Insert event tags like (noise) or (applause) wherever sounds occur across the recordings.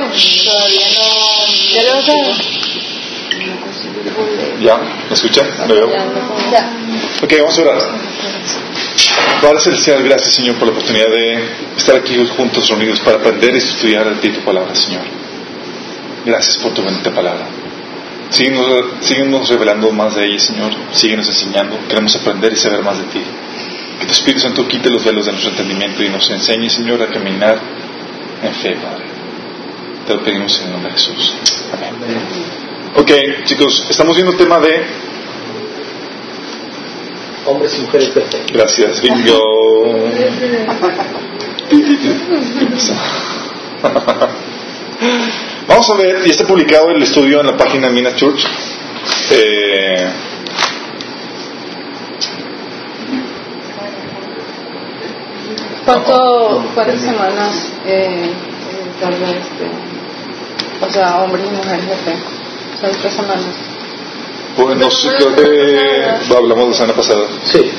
Todavía no. ¿Ya lo? ¿Ya? ¿Me escuchan? ¿Me veo? Ya. Ok, vamos a orar. Padre Celestial, gracias Señor por la oportunidad de estar aquí juntos reunidos para aprender y estudiar de ti tu palabra, Señor. Gracias por tu bendita palabra. Síguenos, síguenos revelando más de ella, Señor. Síguenos enseñando. Queremos aprender y saber más de ti. Que tu Espíritu Santo quite los velos de nuestro entendimiento y nos enseñe, Señor, a caminar en fe, Padre. Te lo pedimos en el nombre de Jesús. Amén. Ok, chicos, estamos viendo el tema de Hombres y mujeres perfectos. Gracias, bingo. Vamos a ver, y está publicado el estudio en la página Mina Church. Eh, ¿Cuánto, ¿Cuántas semanas eh, eh, tarda este? O sea, hombres y mujeres de fe. Son tres semanas. pues no sé, creo que hablamos la semana pasada. Sí.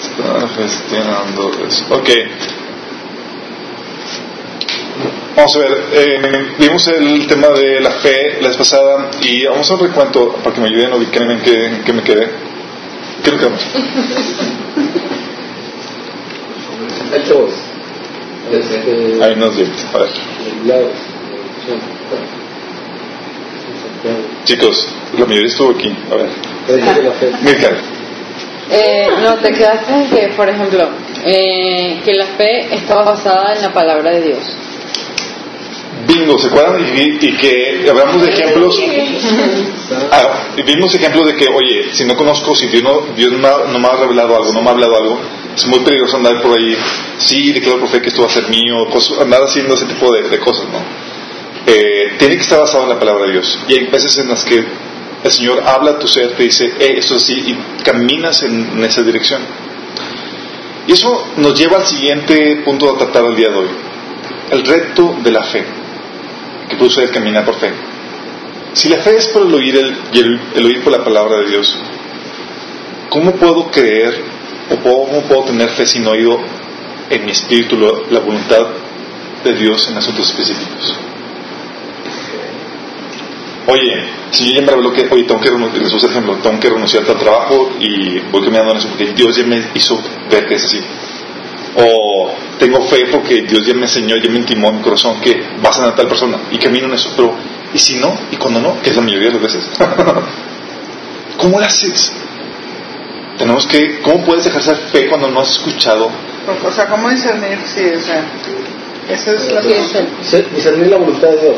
Está gestionando eso. Ok. Vamos a ver, eh, vimos el tema de la fe la vez pasada y vamos a un recuento para que me ayuden a ubicarme en qué, en qué me quedé. ¿Qué nos quedamos? (laughs) El dos. Desde Ahí nos dio. A ver. Chicos, la mayoría estuvo aquí. A ver. Mirka, Eh, no, te quedaste en que, por ejemplo, eh, que la fe estaba basada en la palabra de Dios. bingo, ¿se acuerdan? Y, y que hablamos de ejemplos. (laughs) Ah, y vimos ejemplos de que, oye, si no conozco, si Dios no, Dios no, me ha- no me ha revelado algo, no me ha hablado algo, es muy peligroso andar por ahí. Sí, declaro por fe que esto va a ser mío, cosas- andar haciendo ese tipo de, de cosas, ¿no? Eh, tiene que estar basado en la palabra de Dios. Y hay veces en las que el Señor habla a tu ser, te dice, eh, esto es así, y caminas en, en esa dirección. Y eso nos lleva al siguiente punto a tratar el día de hoy. El reto de la fe, que produce el caminar por fe. Si la fe es por el oír, el, el, el oír por la palabra de Dios, ¿cómo puedo creer o cómo puedo tener fe sin oído en mi espíritu la voluntad de Dios en asuntos específicos? Oye, si yo ya me reveló que, oye, tengo que renunciar, les ejemplo, tengo que renunciar al trabajo y voy caminando en eso porque Dios ya me hizo ver que es así. O tengo fe porque Dios ya me enseñó, ya me intimó en mi corazón que vas a sanar a tal persona y camino en eso, pero ¿y si no? ¿Y cuando no? Que es la mayoría de las veces. (laughs) ¿Cómo lo haces? Tenemos que, ¿cómo puedes ejercer fe cuando no has escuchado? O sea, ¿cómo discernir? Sí, o sea, eso es Sí, el- Discer- Discernir la voluntad de Dios.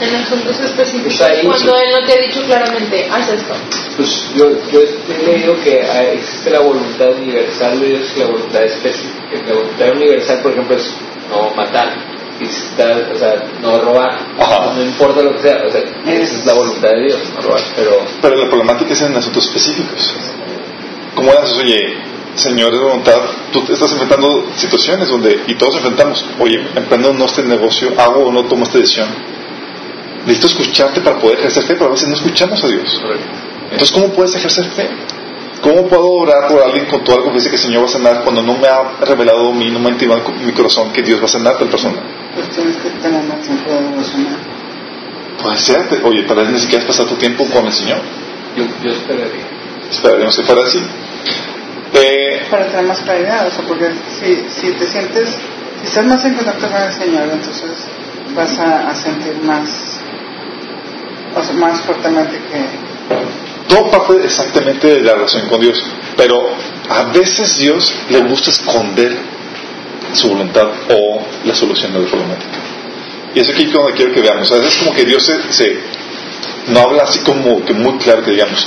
En asuntos específicos, Pues ahí- cuando él no te ha dicho claramente, haz esto. Pues yo, yo he leído que ah, existe la voluntad universal de Dios y la voluntad específica. La voluntad universal, por ejemplo, es no matar, visitar, o sea, no robar, Ajá. no importa lo que sea, o sea, esa es la voluntad de Dios, no robar, pero Pero la problemática es en asuntos específicos. ¿Cómo haces? Oye, Señor de voluntad, tú te estás enfrentando situaciones donde, y todos enfrentamos, oye, emprendo no este negocio, hago o no tomo esta decisión. Necesito escucharte para poder ejercer fe, pero a veces no escuchamos a Dios. Entonces, ¿cómo puedes ejercer fe? ¿Cómo puedo orar por alguien con toda la confianza que el Señor va a sanar cuando no me ha revelado a mí, no me ha intimado en mi corazón que Dios va a sanar a tal persona? Pues tienes que tener más tiempo de devocional. Puede ser, te- oye, tal vez ni siquiera has pasado tu tiempo con el Señor. yo, yo esperaría. Esperaríamos que fuera así. Eh, Para tener más claridad, o sea, porque si, si te sientes, si estás más en contacto con el Señor, entonces vas a, a sentir más, o sea, más fuertemente que, todo parte exactamente de la relación con Dios, pero a veces Dios le gusta esconder su voluntad o la solución de la problemática. Y es aquí donde quiero que veamos. A veces como que Dios se, se- no habla así como que muy claro que digamos.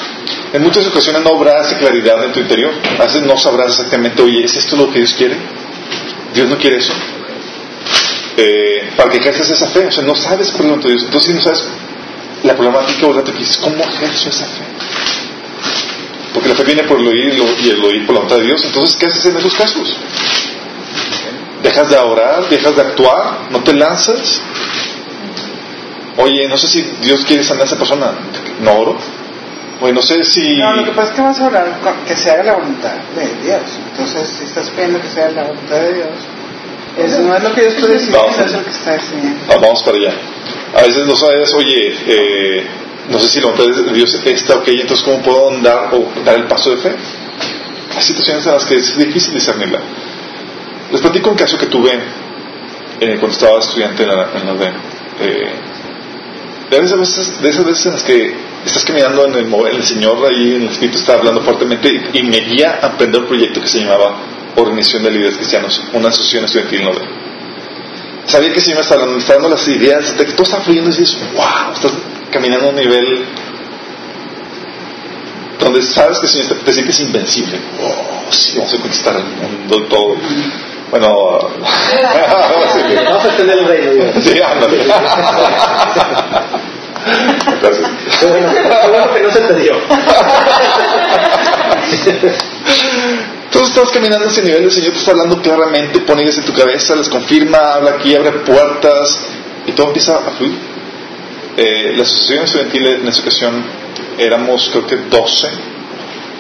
En muchas ocasiones no habrá esa claridad en tu interior. A veces no sabrás exactamente, oye, ¿es esto lo que Dios quiere? Dios no quiere eso. Eh, para que ejerzas esa fe, o sea, no sabes cuál es Dios. Entonces, si no sabes la problemática o que dices, ¿cómo ejerzo esa fe? Porque la fe viene por el oír y el oír por la voluntad de Dios. Entonces, ¿qué haces en esos casos? ¿Dejas de orar? ¿Dejas de actuar? ¿No te lanzas? Oye, no sé si Dios quiere sanar a esa persona. ¿No oro? Oye, no sé si... No, lo que pasa es que vas a orar que se haga la voluntad de Dios. Entonces, si estás pidiendo que sea la voluntad de Dios, es, no es lo que Dios puede decir, Vamos. es lo que está decidiendo. Ah, vamos para allá. A veces no sabes, oye, eh, no sé si la voluntad de Dios está ok, entonces ¿cómo puedo andar o dar el paso de fe? Hay situaciones en las que es difícil discernirla. Les platico un caso que tuve eh, cuando estaba estudiante en la, en la UDEM. Eh, de, esas veces, de esas veces en las que estás caminando en el, mo- el Señor ahí, en el Espíritu está hablando fuertemente y, y me guía a emprender un proyecto que se llamaba Organización de Líderes Cristianos, una asociación estudiantil en UDEM sabía que el Señor me estaba dando, las ideas, de que todo está fluyendo y dices, wow, estás caminando a un nivel donde sabes que el Señor te, te sientes invencible. Oh, sí, vamos a conquistar el mundo, todo. Bueno, Vamos a extender el reino, sí, ándale. Gracias. Qué bueno, qué bueno que no se te dio. Entonces estás caminando a ese nivel, el Señor te está hablando claramente, pone ideas en tu cabeza, les confirma, habla aquí, abre puertas y todo empieza a fluir. Eh, la asociación estudiantil en esa ocasión éramos creo que 12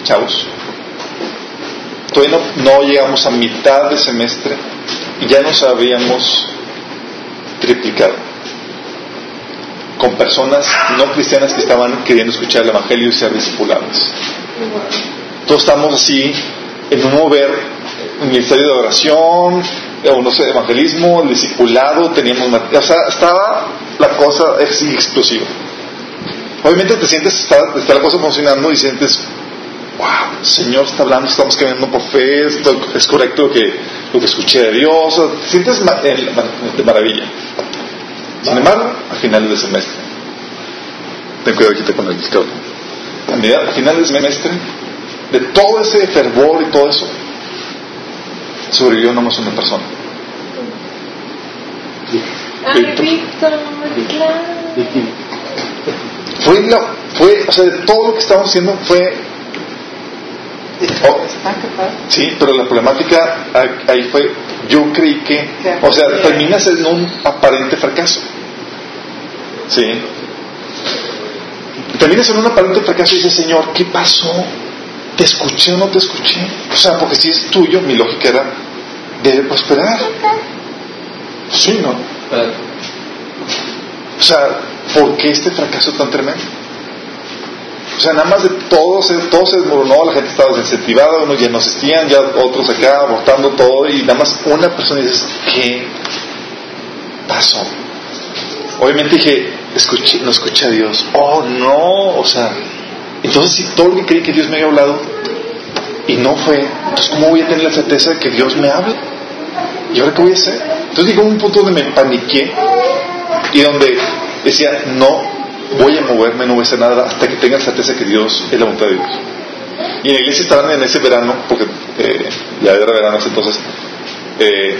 chavos. Todavía no, llegamos a mitad de semestre y ya nos habíamos triplicado con personas no cristianas que estaban queriendo escuchar el Evangelio y ser discipuladas. Todos estamos así en un mover un ministerio de oración o no sé evangelismo el discipulado teníamos o sea estaba la cosa explosiva. Obviamente te sientes está, está la cosa funcionando y sientes wow el Señor está hablando estamos caminando por fe esto es correcto lo que lo que escuché de Dios te sientes de maravilla sin embargo a finales de semestre ten cuidado aquí te con el cable a medida- a finales de semestre de todo ese fervor y todo eso, sobrevivió nomás una persona. Ay, Víctor. Fue, la, fue, o sea, de todo lo que estábamos haciendo fue, oh, sí, pero la problemática ahí- fue, yo creí que, o sea, terminas en un aparente fracaso. Sí. Terminas en un aparente fracaso y dices, Señor, ¿qué pasó? ¿Te escuché o no te escuché? O sea, porque si es tuyo, mi lógica era, debe prosperar. Sí, ¿no? O sea, ¿por qué este fracaso tan tremendo? O sea, nada más de todo se, todo se desmoronó, la gente estaba desincentivada, unos ya no asistían, ya otros acá abortando todo, y nada más una persona dice, ¿qué pasó? Obviamente dije, escuché, no escuché a Dios. Oh, no, o sea, entonces si todo lo que creí que Dios me había hablado y no fue, entonces ¿cómo voy a tener la certeza de que Dios me habla? ¿Y ahora qué voy a hacer? Entonces llegó un punto donde me paniqué y donde decía, no voy a moverme, no voy a hacer nada hasta que tenga certeza que Dios es la voluntad de Dios. Y en la iglesia estaban en ese verano, porque eh, ya era verano ese entonces, eh,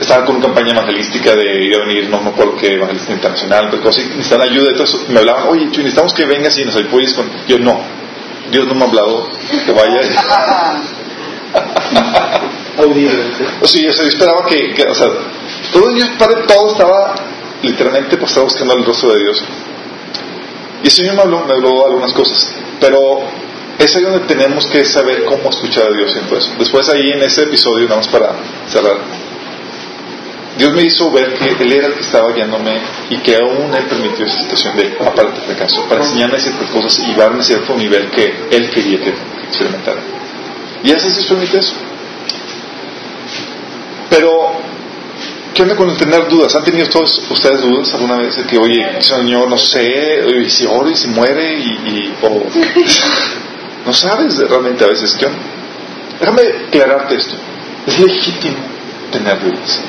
estaban con una campaña evangelística de ir a venir, no me acuerdo qué, evangelista internacional, pero cosas, y necesitaban ayuda, entonces me hablaban, oye, Chuy, necesitamos que vengas y nos apoyes con... Yo, no, Dios no me ha hablado, que vaya. (laughs) (laughs) Audible. O sea, yo, esperaba que, que, o sea, todo, yo, padre, todo estaba literalmente, pues estaba buscando el rostro de Dios. Y el Señor me habló, me habló algunas cosas, pero es ahí donde tenemos que saber cómo escuchar a Dios en todo eso. Después ahí en ese episodio, nada más para cerrar, Dios me hizo ver que Él era el que estaba guiándome y que aún Él permitió esa situación de aparte de fracaso para enseñarme ciertas cosas y darme a cierto nivel que Él quería que experimentara. Y a veces Dios permite eso. Pero, ¿qué onda con el tener dudas? ¿Han tenido todos ustedes dudas alguna vez de que, oye, Señor, no sé, y si oro y si muere y, y- o (laughs) no sabes realmente a veces qué onda? Déjame aclararte esto. Es legítimo tener dudas.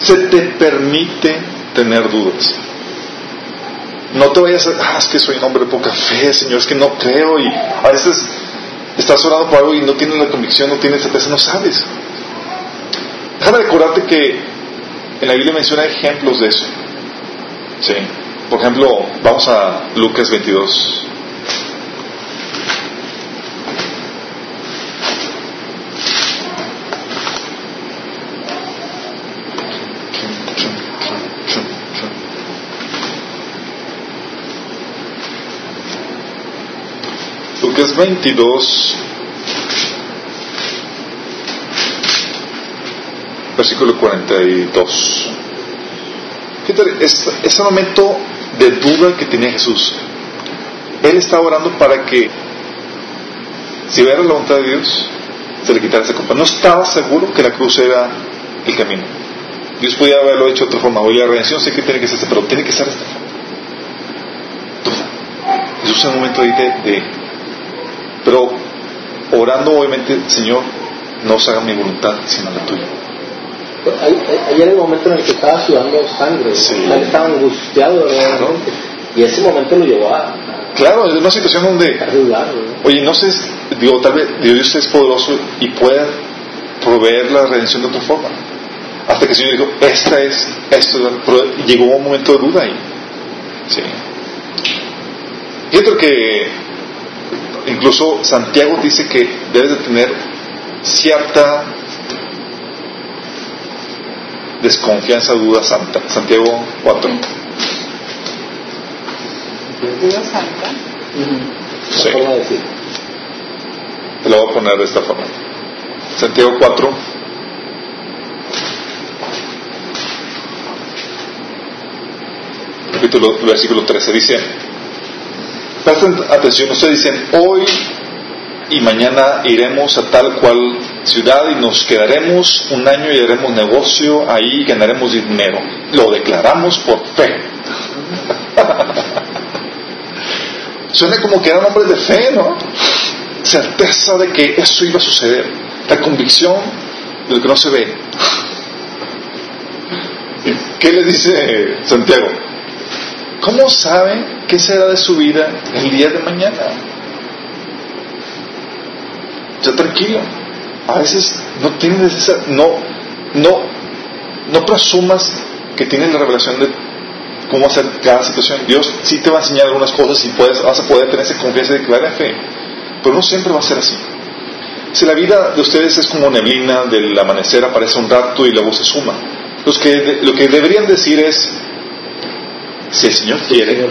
Se te permite tener dudas. No te vayas a, ah, es que soy un hombre de poca fe, Señor, es que no creo y a veces estás orando por algo y no tienes la convicción, no tienes certeza, no sabes. Déjame recordarte que en la Biblia menciona ejemplos de eso. Sí. Por ejemplo, vamos a Lucas 22. Lucas 22, versículo 42. Fíjate, es, ese momento de duda que tenía Jesús. Él estaba orando para que, si hubiera la voluntad de Dios, se le quitara esa culpa. No estaba seguro que la cruz era el camino. Dios podía haberlo hecho de otra forma. Oye, la redención sé que tiene que ser esta, pero tiene que ser esta. Duda. Jesús en un momento ahí de, de pero orando obviamente, Señor, no se haga mi voluntad, sino la tuya. Ayer el momento en el que estaba sudando sangre, Sí. él estaba angustiado realmente. Y ese momento lo llevó a, Claro, es una situación donde. Oye, no sé, digo, tal vez Dios es poderoso y pueda proveer la redención de otra forma. Hasta que el Señor dijo, esta es, esto es, llegó un momento de duda ahí. Sí. Y otro que incluso Santiago dice que debes de tener cierta desconfianza, duda santa. Santiago 4. Dios santa. Sí. Te lo voy a poner de esta forma. Santiago 4. Capítulo, versículo 13 dice, presten atención, ustedes dicen, hoy y mañana iremos a tal cual ciudad y nos quedaremos un año y haremos negocio ahí y ganaremos dinero. Lo declaramos por fe. (laughs) Suena como que eran hombres de fe, ¿no? Certeza de que eso iba a suceder. La convicción de lo que no se ve. ¿Qué le dice Santiago? ¿Cómo sabe qué será de su vida el día de mañana? Ya tranquilo. A veces no tienes esa, no, no, no presumas que tienes la revelación de cómo hacer cada situación. Dios sí te va a enseñar algunas cosas y puedes, vas a poder tener esa confianza de declarar fe. Pero no siempre va a ser así. Si la vida de ustedes es como neblina, del amanecer aparece un rato y luego se suma. Los que, lo que deberían decir es, si el Señor quiere,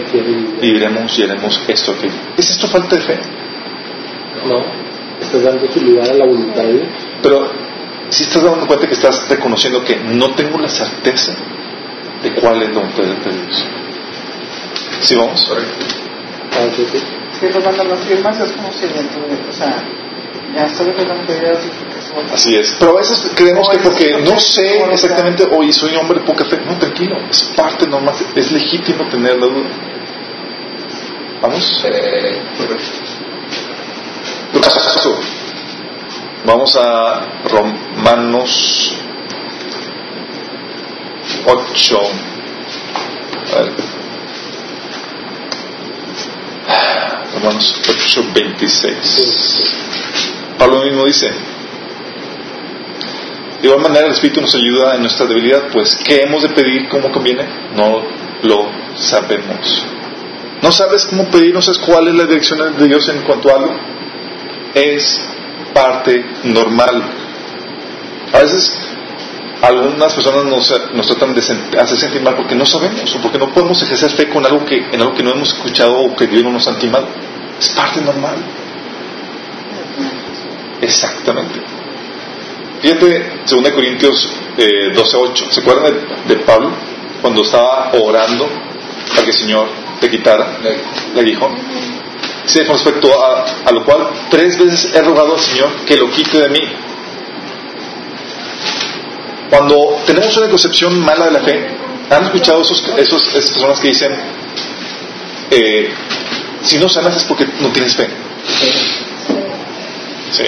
viviremos y haremos esto aquí. ¿Es esto falta de fe? No, estás dando su lugar a la voluntad de Dios. Pero si estás dando cuenta que estás reconociendo que no tengo la certeza de cuál es la voluntad de Dios. ¿Sí vamos? Ah, sí, sí. Cuando lo firmas es como si dentro de, o sea, ya sabes lo que es. Así es. Pero a veces creemos que porque no sé exactamente, hoy soy hombre de poca fe. No, tranquilo. Es parte normal. Es legítimo tener la duda. ¿Vamos? Caso. Vamos a Romanos 8. A ver. Romanos 8, 26. Pablo mismo dice, de igual manera el Espíritu nos ayuda en nuestra debilidad, pues ¿qué hemos de pedir como conviene? No lo sabemos. ¿No sabes cómo pedir? ¿No sabes cuál es la dirección de Dios en cuanto a algo? Es parte normal. A veces algunas personas nos, nos tratan de hacer sentir mal porque no sabemos o porque no podemos ejercer fe con algo que, en algo que no hemos escuchado o que Dios no nos ha intimado. Es parte normal. Exactamente. Fíjate, 2 Corintios eh, 12.8. ¿Se acuerdan de, de Pablo cuando estaba orando para que el Señor te quitara el aguijón? Sí, con respecto a, a lo cual tres veces he rogado al Señor que lo quite de mí. Cuando tenemos una concepción mala de la fe, ¿han escuchado esos, esos, esas personas que dicen, eh, si no sanas es porque no tienes fe? Sí.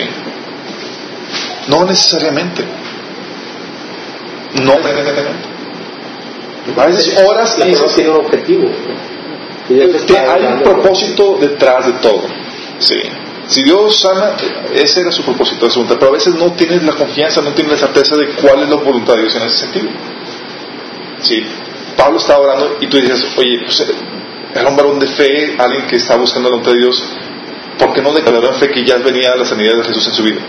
No necesariamente. No necesariamente. A veces horas La y prueba tiene un objetivo. Que está hay un propósito detrás de todo. Sí. Si Dios sana, ese era su propósito, su voluntad. Pero a veces no tienes la confianza, no tienes la certeza de cuál es la voluntad de Dios en ese sentido. Sí. Pablo estaba orando y tú dices, oye, pues era un varón de fe, alguien que está buscando la voluntad de Dios. ¿Por qué no declaró en fe que ya venía la sanidad de Jesús en su vida?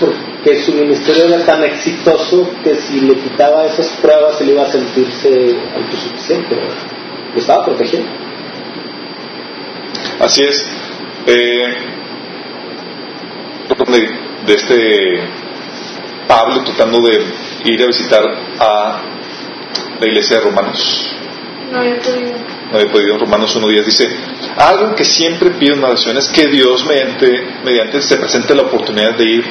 Porque su ministerio era tan exitoso que si le quitaba esas pruebas él iba a sentirse autosuficiente. Lo estaba protegiendo. Así es. Eh, de, de este Pablo tratando de ir a visitar a la iglesia de Romanos. No había podido. No había podido. Romanos 1.10 dice, algo que siempre pido en oración es que Dios mediante, mediante se presente la oportunidad de ir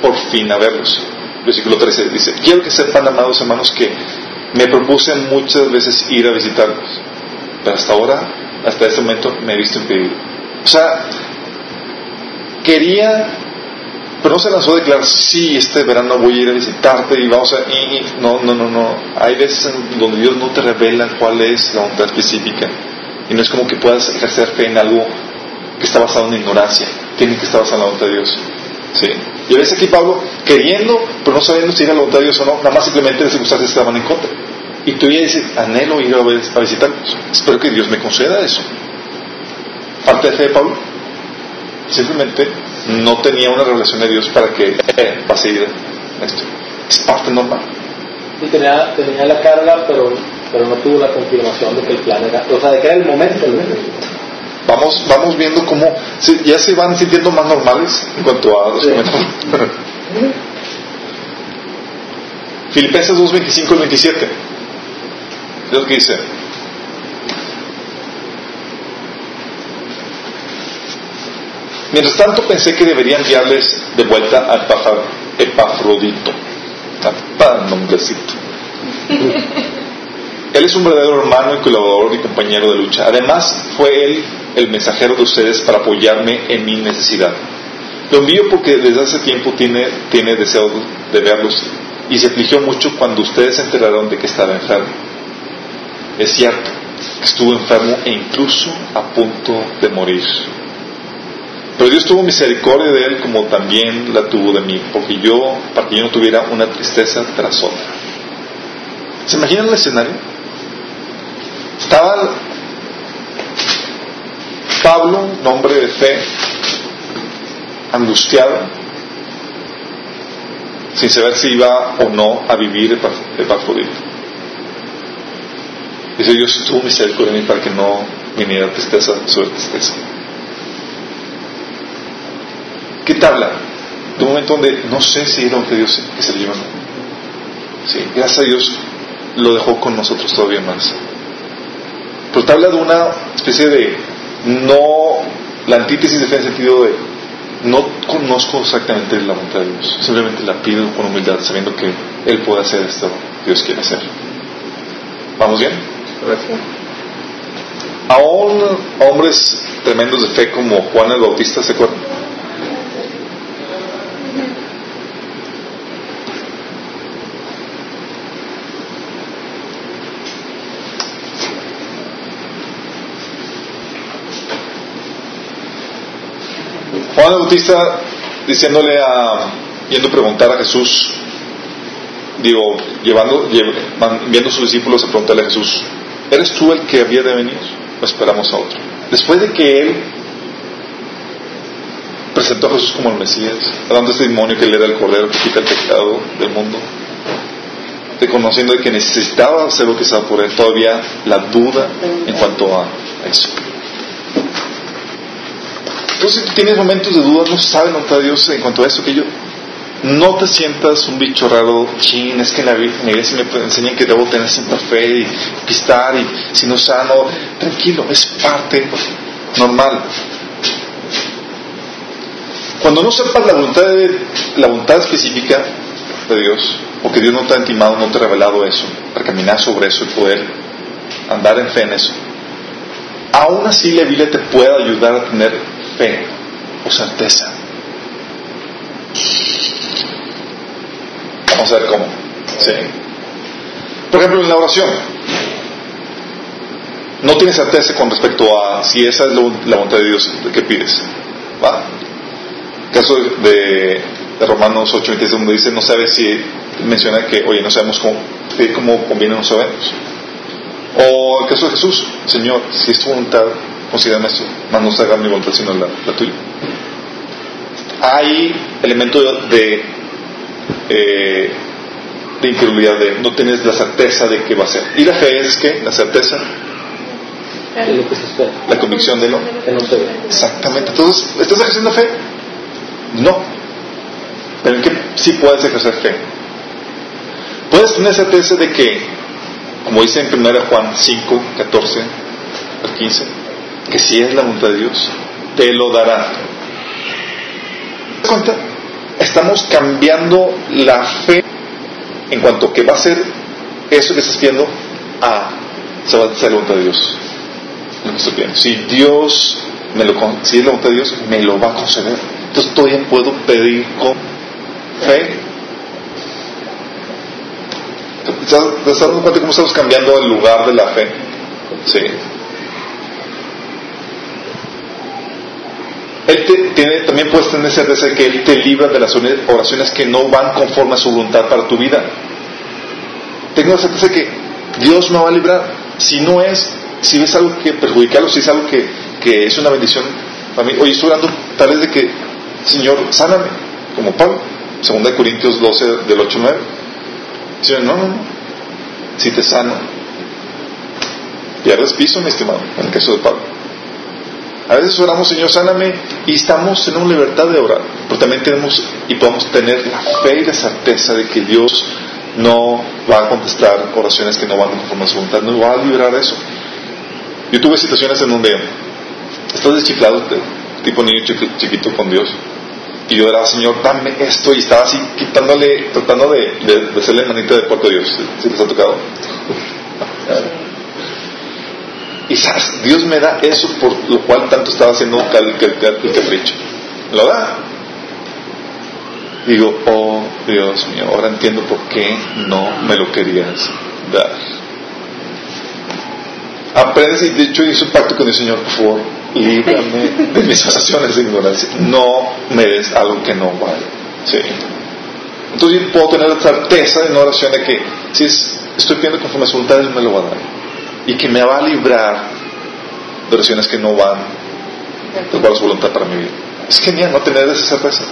por fin a verlos. Versículo 13 dice, quiero que sepan, amados hermanos, que me propuse muchas veces ir a visitarlos, hasta ahora, hasta este momento, me he visto impedido. O sea, quería, pero no se lanzó a declarar, sí, este verano voy a ir a visitarte y vamos a... no, no, no, no. Hay veces en donde Dios no te revela cuál es la voluntad específica. Y no es como que puedas ejercer fe en algo que está basado en ignorancia. Tiene que estar basado en la voluntad de Dios. ¿Sí? Y a veces aquí Pablo, queriendo, pero no sabiendo si era la voluntad de Dios o no, nada más simplemente las circunstancias estaban en contra. Y tú ya dices, anhelo ir a visitarlos. Espero que Dios me conceda eso. Parte de fe de Pablo. Simplemente no tenía una revelación de Dios para que eh, va a seguir esto. Es parte normal. Y tenía, tenía la carga, pero, pero no tuvo la confirmación de que el plan era, o sea, de que era el momento. Vamos, vamos viendo cómo ya se van sintiendo más normales en cuanto a los sí. (laughs) Filipenses 2, 25 y 27. Dios dice. Mientras tanto pensé que debería enviarles de vuelta al Epafrodito. Para nombrecito. (laughs) Él es un verdadero hermano y colaborador y compañero de lucha. Además, fue él el mensajero de ustedes para apoyarme en mi necesidad. Lo envío porque desde hace tiempo tiene, tiene deseo de verlos y se afligió mucho cuando ustedes se enteraron de que estaba enfermo. Es cierto que estuvo enfermo e incluso a punto de morir. Pero Dios tuvo misericordia de él como también la tuvo de mí, porque yo, para que yo no tuviera una tristeza tras otra. ¿Se imaginan el escenario? Estaba Pablo, un hombre de fe, angustiado, sin saber si iba o no a vivir el Epafrodito. Dice, Dios tuvo misericordia de mí para que no viniera tristeza sobre tristeza. ¿Qué te habla? De un momento donde no sé si era que Dios que se le llevó. Sí, gracias a Dios lo dejó con nosotros todavía más. Pero te habla de una especie de no, la antítesis de fe en el sentido de no conozco exactamente la voluntad de Dios, simplemente la pido con humildad, sabiendo que Él puede hacer esto que Dios quiere hacer. ¿Vamos bien? Aún hombres tremendos de fe como Juan el Bautista, ¿se acuerdan? Juan el Bautista diciéndole a, yendo a preguntar a Jesús, digo, llevando, enviando a sus discípulos a preguntarle a Jesús, ¿eres tú el que había de venir o esperamos a otro? Después de que él presentó a Jesús como el Mesías, dando testimonio que él era el Cordero que quita el pecado del mundo, reconociendo que necesitaba hacer lo que estaba por él, todavía la duda en cuanto a eso. Entonces, si tú tienes momentos de duda, no sabes a Dios en cuanto a eso, que yo no te sientas un bicho raro, chin, es que en la, iglesia me enseñan que debo tener siempre fe y pistar y si no sano, tranquilo, es parte normal. Cuando no sepas la voluntad, la voluntad específica de Dios, o que Dios no te ha intimado, no te ha revelado eso, para caminar sobre eso y poder andar en fe en eso, aún así la Biblia te puede ayudar a tener fe o certeza. Vamos a ver cómo. Sí. Por ejemplo, en la oración, no tienes certeza con respecto a si esa es la voluntad de Dios que pides. ¿Va? caso de, de Romanos 8, 26, donde dice, no sabes si menciona que, oye, no sabemos cómo, cómo conviene, no sabemos. O el caso de Jesús, Señor, si es tu voluntad, considérame esto, más no se mi voluntad sino la, tuya. Hay elementos de, eh, de incredulidad, de no tienes la certeza de qué va a ser. ¿Y la fe es que La certeza. La convicción de lo que. Exactamente. Entonces, ¿estás ejerciendo fe? No. Pero en qué sí puedes ejercer fe puedes tener certeza de que, como dice en 1 Juan 5, 14 al 15, que si es la voluntad de Dios, te lo dará. ¿Te das cuenta? Estamos cambiando la fe en cuanto que va a ser eso que estás viendo a a ser la voluntad de Dios. Lo que viendo. Si Dios me lo si es la voluntad de Dios, me lo va a conceder. Entonces todavía puedo pedir con fe. ¿Te estás dando cuenta cómo estamos cambiando el lugar de la fe? Sí. Él te, tiene, también puedes tener certeza de que Él te libra de las oraciones que no van conforme a su voluntad para tu vida. Tengo la certeza que Dios me va a librar. Si no es, si ves algo que perjudicarlo, si es algo que, que es una bendición para mí. Oye, estoy orando tal vez de que, Señor, sáname, como Pablo, 2 Corintios 12, del 8 al 9. Señor, no, no, no. Si te sano, pierdes piso, mi estimado, en el caso de Pablo. A veces oramos, Señor, sáname, y estamos en una libertad de orar, pero también tenemos y podemos tener la fe y la certeza de que Dios no va a contestar oraciones que no van conforme a su voluntad, no va a librar eso. Yo tuve situaciones en donde estás deschiflado, de- tipo niño chiqui- chiquito con Dios, y yo oraba, Señor, dame esto, y estaba así quitándole, tratando de, de, de hacerle manita de puerto a Dios, si les ha tocado. Y (laughs) Dios me da eso por lo cual tanto estaba haciendo el, el, el, capricho. Lo da. Digo, oh Dios mío, ahora entiendo por qué no me lo querías dar. Aprendes y de hecho hice un pacto con el Señor, por favor, líbrame de mis oraciones de ignorancia. No me des algo que no vale. Sí. Entonces yo puedo tener la certeza en oración de que si es- estoy pidiendo conforme a su voluntad, Él me lo va a dar. Y que me va a librar de oraciones que no van de su voluntad para mi vida. Es genial no tener esa certeza.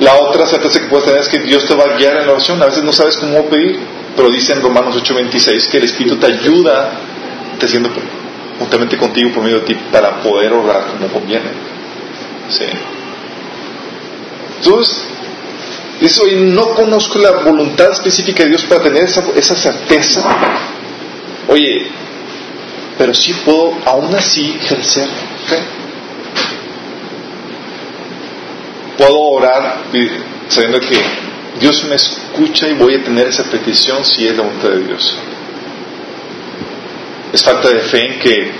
La otra certeza que puedes tener es que Dios te va a guiar en la oración. A veces no sabes cómo pedir, pero dice en Romanos 8:26 que el Espíritu te ayuda, te haciendo juntamente contigo por medio de ti para poder orar como conviene. Sí. Entonces, dice, oye, no conozco la voluntad específica de Dios para tener esa, esa certeza. Oye, pero sí puedo aún así ejercer fe. Puedo orar sabiendo que Dios me escucha y voy a tener esa petición si es la voluntad de Dios. Es falta de fe en que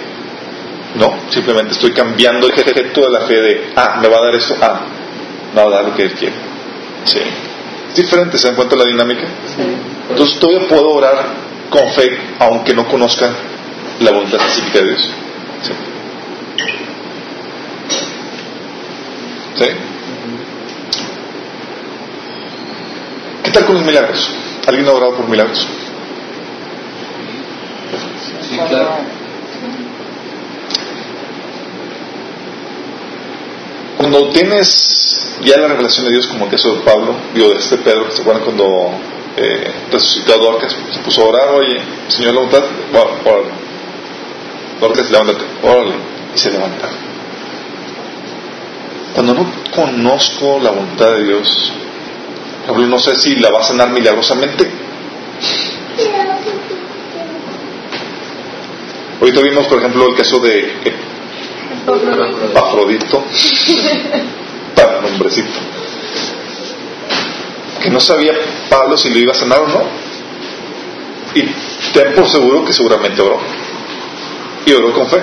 no, simplemente estoy cambiando el efecto de la fe de, ah, me va a dar esto, ah, me va a dar lo que Él quiere. Sí. Es diferente, ¿se dan cuenta la dinámica? Entonces todavía puedo orar con fe aunque no conozca la voluntad específica de Dios. Sí. ¿Sí? ¿Qué tal con los milagros? ¿Alguien ha orado por milagros? Sí, claro. Cuando tienes ya la revelación de Dios, como el caso de Pablo, digo, de este Pedro, ¿se acuerdan cuando eh, resucitó a Dorcas? Se puso a orar, oye, Señor, la voluntad, bueno, órale. Dorcas, levántate, órale, y se levanta. Cuando no conozco la voluntad de Dios, no sé si la va a sanar milagrosamente. Ahorita vimos, por ejemplo, el caso de Afrodito, para nombrecito, que no sabía Pablo si lo iba a sanar o no. Y ten por seguro que seguramente oró. Y oró con fe.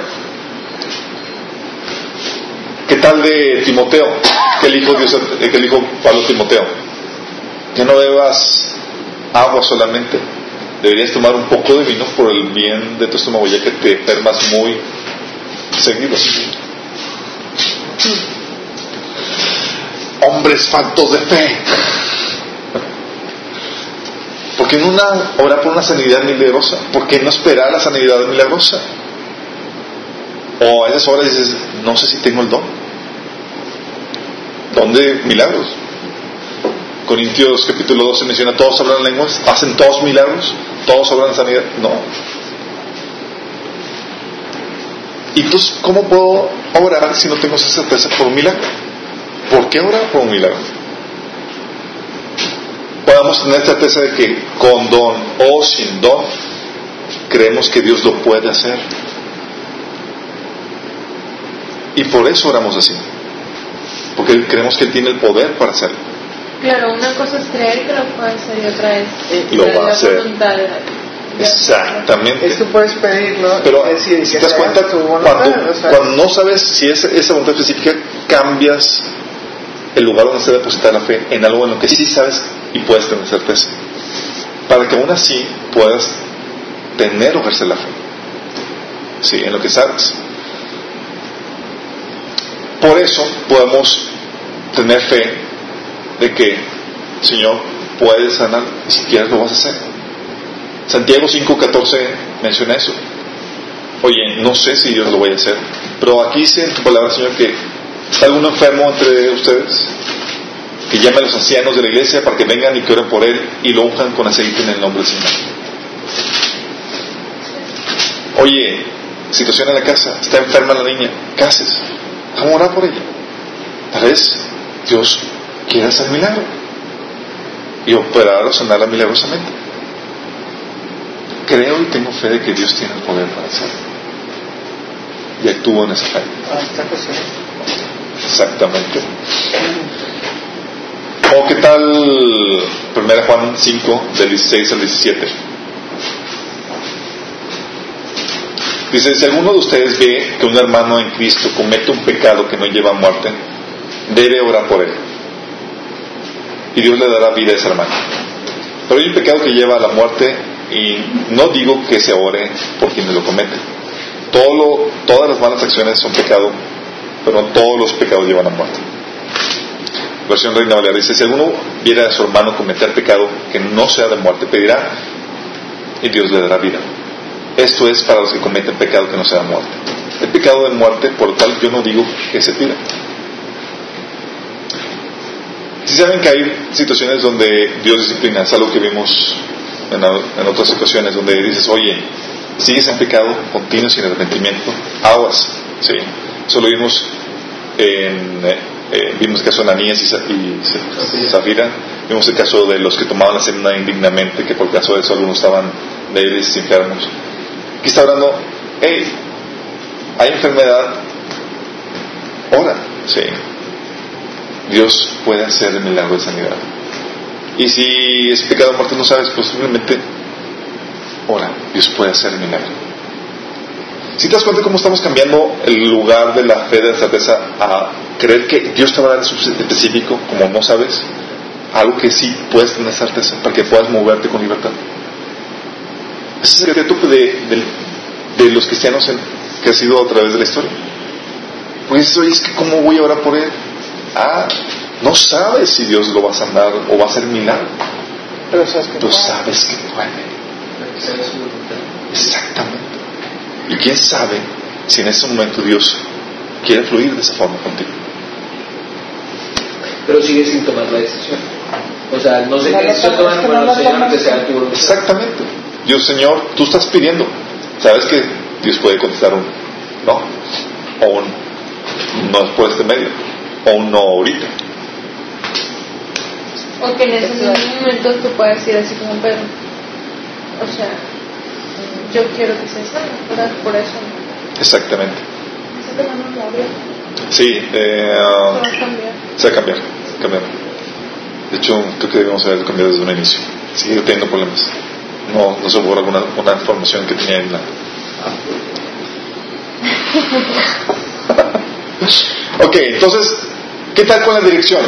¿Qué tal de Timoteo? ¿Qué le dijo, Dios, eh, qué le dijo Pablo Timoteo? Ya no bebas agua solamente. Deberías tomar un poco de vino por el bien de tu estómago, ya que te enfermas muy seguido. Hombres faltos de fe. ¿Por qué no una, orar por una sanidad milagrosa? ¿Por qué no esperar la sanidad milagrosa? O a esas horas dices, no sé si tengo el don. Don de milagros. Corintios capítulo 12 menciona, todos hablan lenguas, hacen todos milagros, todos hablan sanidad. No. ¿Y entonces cómo puedo orar si no tengo esa certeza por un milagro? ¿Por qué orar por un milagro? Podamos tener certeza de que con don o sin don, creemos que Dios lo puede hacer. Y por eso oramos así. Porque creemos que Él tiene el poder para hacerlo. Claro, una cosa es creer que lo puede hacer y otra es Lo tener va a la hacer. Exactamente. Es que puedes pedirlo Pero si te das cuenta, tu voluntad, cuando, o sea, cuando no sabes si es esa voluntad específica, cambias el lugar donde se deposita la fe en algo en lo que sí sabes y puedes tener certeza. Para que aún así puedas tener o ejercer la fe. Sí, en lo que sabes. Por eso podemos tener fe de que, Señor, puedes sanar y si quieres lo vas a hacer. Santiago 5.14 menciona eso. Oye, no sé si Dios lo vaya a hacer, pero aquí dice en tu palabra, Señor, que está algún enfermo entre ustedes, que llame a los ancianos de la iglesia para que vengan y que oren por él y lo unjan con aceite en el nombre del Señor. Oye, situación en la casa, está enferma la niña, ¿qué haces? Vamos a orar por ella. Tal vez Dios quiera hacer milagro y operar o sanarla milagrosamente. Creo y tengo fe de que Dios tiene el poder para hacerlo. Y actúo en esa fe. ah. Exactamente. ¿O qué tal 1 Juan 5, del 16 al 17? Dice, si alguno de ustedes ve que un hermano en Cristo comete un pecado que no lleva a muerte, debe orar por él. Y Dios le dará vida a ese hermano. Pero hay un pecado que lleva a la muerte y no digo que se ore por quien lo comete. Todo lo- todas las malas acciones son pecado, pero no todos los pecados llevan a muerte. Versión Reina Valera dice, si alguno viera a su hermano cometer pecado que no sea de muerte, pedirá y Dios le dará vida. Esto es para los que cometen pecado que no sea de muerte. El pecado de muerte, por lo cual yo no digo que se pida. Si saben que hay situaciones donde Dios disciplina, es algo que vimos en, en otras situaciones, donde dices, oye, sigues en pecado, continuo sin arrepentimiento, aguas. Sí. Eso lo vimos en, eh, vimos el caso de Ananías y, Zafira, vimos el caso de los que tomaban la cena indignamente, que por caso de eso algunos estaban débiles y enfermos. Aquí está hablando, hey, hay enfermedad, ora, sí. Dios puede hacer el milagro de sanidad. Y si es pecado muerte no sabes, pues simplemente ora, Dios puede hacer el milagro. Si te das cuenta cómo estamos cambiando el lugar de la fe de la certeza a creer que Dios te va a dar eso específico, como no sabes, algo que sí puedes tener certeza para que puedas moverte con libertad. Ese es el secreto de, de- de los cristianos en- que ha sido a través de la historia. Pues eso es que cómo voy a orar por él. Ah, no sabes si Dios lo va a sanar o va a hacer milagro. Pero sabes que Tú sabes que puede. Exactamente. Y quién sabe si en ese momento Dios quiere fluir de esa forma contigo. Pero sigue sin tomar la decisión. O sea, no sé qué lo decisión tomas, tomar, que pero no lo Señor, que sea tu voluntad. Exactamente. Dios, Señor, tú estás pidiendo. Sabes que Dios puede contestar un no, o un no es por este medio, o un no ahorita. O que en ese mismo momento tú puedas decir así como Pedro. O sea, yo quiero que se ¿verdad? Por eso. Exactamente. Sí, eh, Se va a cambiar. se va a cambiar. cambiar. De hecho, creo que debemos haber cambiado desde un inicio. Sigue teniendo problemas. No, no se borra alguna una información que tenía en la. (laughs) ok, entonces, ¿qué tal con la dirección?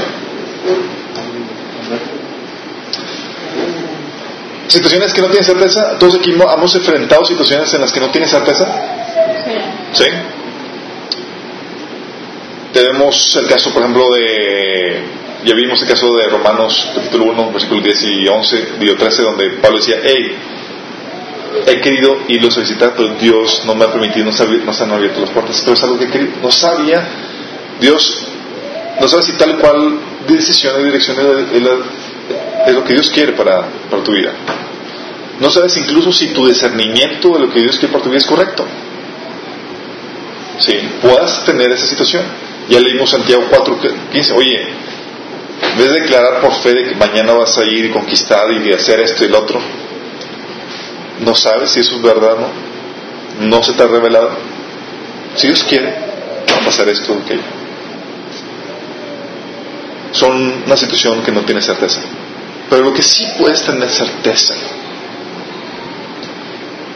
Situaciones que no tienen certeza. Todos aquí mo- hemos enfrentado situaciones en las que no tienes certeza. Sí. ¿Sí? Tenemos el caso, por ejemplo, de. Ya vimos el caso de Romanos capítulo 1, versículos 10 y 11, digo 13, donde Pablo decía: Hey, he querido irlos a visitar, pero Dios no me ha permitido, no ha- no se han abierto las puertas. Pero es algo que querido. No sabía, Dios, no sabe si tal cual decisión y dirección es, lo que Dios quiere para, para tu vida. No sabes incluso si tu discernimiento de lo que Dios quiere para tu vida es correcto. Sí, puedas tener esa situación. Ya leímos Santiago 4, 15. Oye, En vez de declarar por fe de que mañana vas a ir y conquistar y hacer esto y lo otro, no sabes si eso es verdad o no. No se te ha revelado. Si Dios quiere, va a pasar esto o aquello. Son una situación que no tiene certeza. Pero lo que sí puedes tener certeza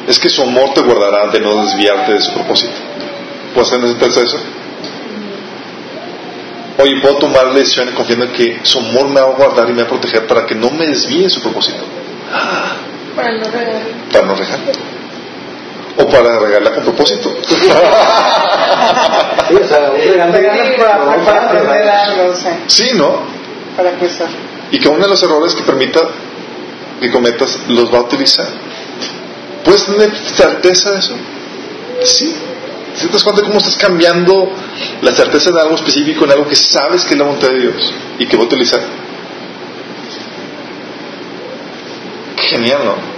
es que su amor te guardará de no desviarte de su propósito. ¿Puedes tener certeza de eso? Oye, puedo tomar decisiones confiando en que su amor me va a guardar y me va a proteger para que no me desvíe de su propósito. Para no regar. Para no regar. O para regarla con propósito. (laughs) Sí, o sea, un regalo para, aprender algo, sí, sí, ¿no? para crecer. Y que uno de los errores que permita que cometas los va a utilizar. ¿Puedes tener certeza de eso? Sí. ¿Si te das cuenta de cómo estás cambiando la certeza de algo específico en algo que sabes que es la voluntad de Dios y que va a utilizar? Genial, ¿no?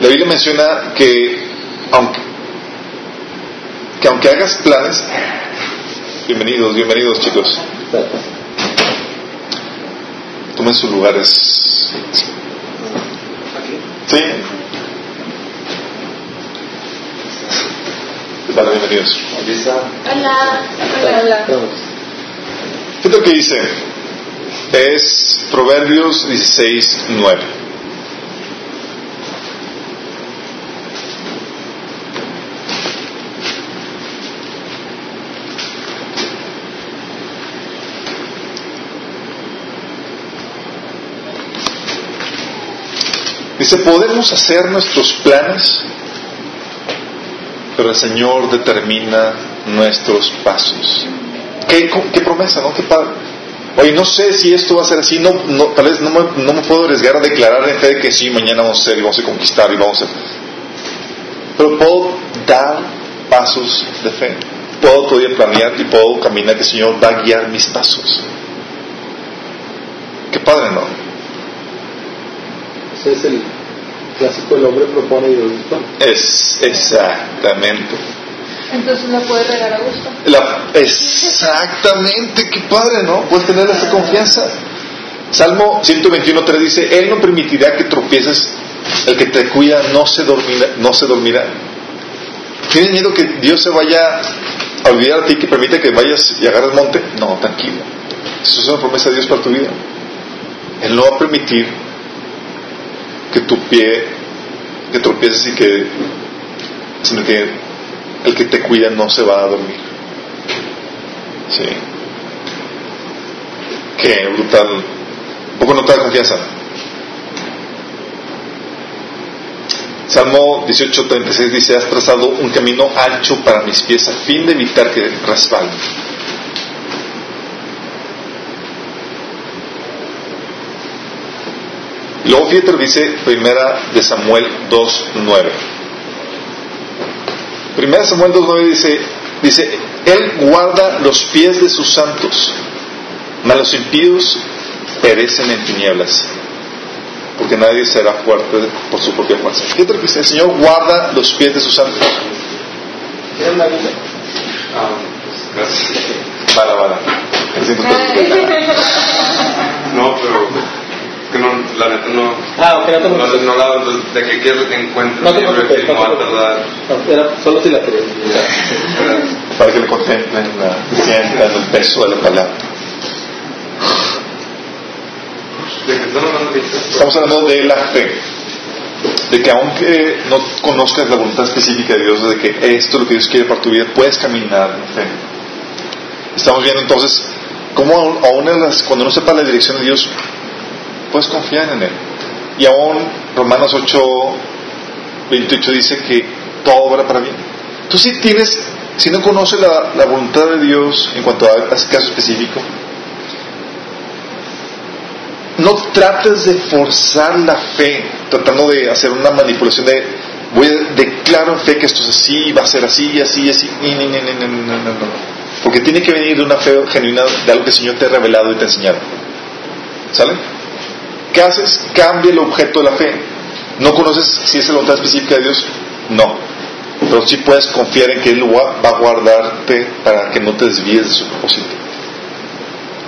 La Biblia menciona que aunque, que aunque hagas planes, bienvenidos, bienvenidos chicos, tomen sus lugares. Sí. Vale, bienvenidos. Hola. Hola. Hola. Fíjate lo que dice. Es Proverbios 16, 9. Dice, podemos hacer nuestros planes, pero el Señor determina nuestros pasos. ¿Qué, promesa, no? Qué padre. Oye, no sé si esto va a ser así, no, tal vez no me, puedo arriesgar a declarar en fe de que sí, mañana vamos a hacer y vamos a conquistar y vamos a... Pero puedo dar pasos de fe. Puedo todavía planear y puedo caminar que el Señor va a guiar mis pasos. Qué padre, ¿no? Ese es el clásico, el hombre propone y Dios dispone. Es exactamente. Entonces no puedes regar a gusto. La, exactamente, qué padre, ¿no? Puedes tener esa confianza. Salmo 121.3 dice, Él no permitirá que tropieces, el que te cuida no se dormirá. No se dormirá. ¿Tienes miedo que Dios se vaya a olvidar a ti, que permite que vayas y agarres monte? No, tranquilo. Eso es una promesa de Dios para tu vida. Él no va a permitir que tu pie, que tropieces y que, sino que el que te cuida no se va a dormir. Sí. Qué brutal. Un poco nota de confianza. Salmo 18:36 dice, has trazado un camino ancho para mis pies a fin de evitar que resbalen. Luego fíjate lo dice primera de Samuel 2.9. Primera de Samuel 2.9 dice, dice, Él guarda los pies de sus santos, mas los impíos perecen en tinieblas, porque nadie será fuerte por su propia fuerza. Fíjate lo que dice, el Señor guarda los pies de sus santos. ¿Tienes una Biblia? Ah, gracias. Vale, vale. (laughs) No, pero que no, la neta no. Ah, ok, no te No, preocupes. no la entonces, de que quieres que encuentre No te preocupes, que no no te va a tardar. No, era solo si la querías. (laughs) Para que le contemplen la, sientan el peso de la palabra. Estamos hablando de la fe. De que aunque no conozcas la voluntad específica de Dios, de que esto es lo que Dios quiere para tu vida, puedes caminar en fe. Estamos viendo entonces cómo aún en las- cuando no sepas la dirección de Dios, puedes confiar en Él. Y aún Romanos 8, 28 dice que todo obra para bien. Tú si tienes, si no conoces la, voluntad de Dios en cuanto a, a ese caso específico, no trates de forzar la fe, tratando de hacer una manipulación de voy declaro en fe que esto es así, va a ser así así así. Ni, no, no, no. Porque tiene que venir de una fe genuina de algo que el Señor te ha revelado y te ha enseñado. ¿Sale? ¿Qué haces? Cambia el objeto de la fe. ¿No conoces si es la voluntad específica de Dios? No. Pero sí puedes confiar en que Él va a guardarte para que no te desvíes de su propósito.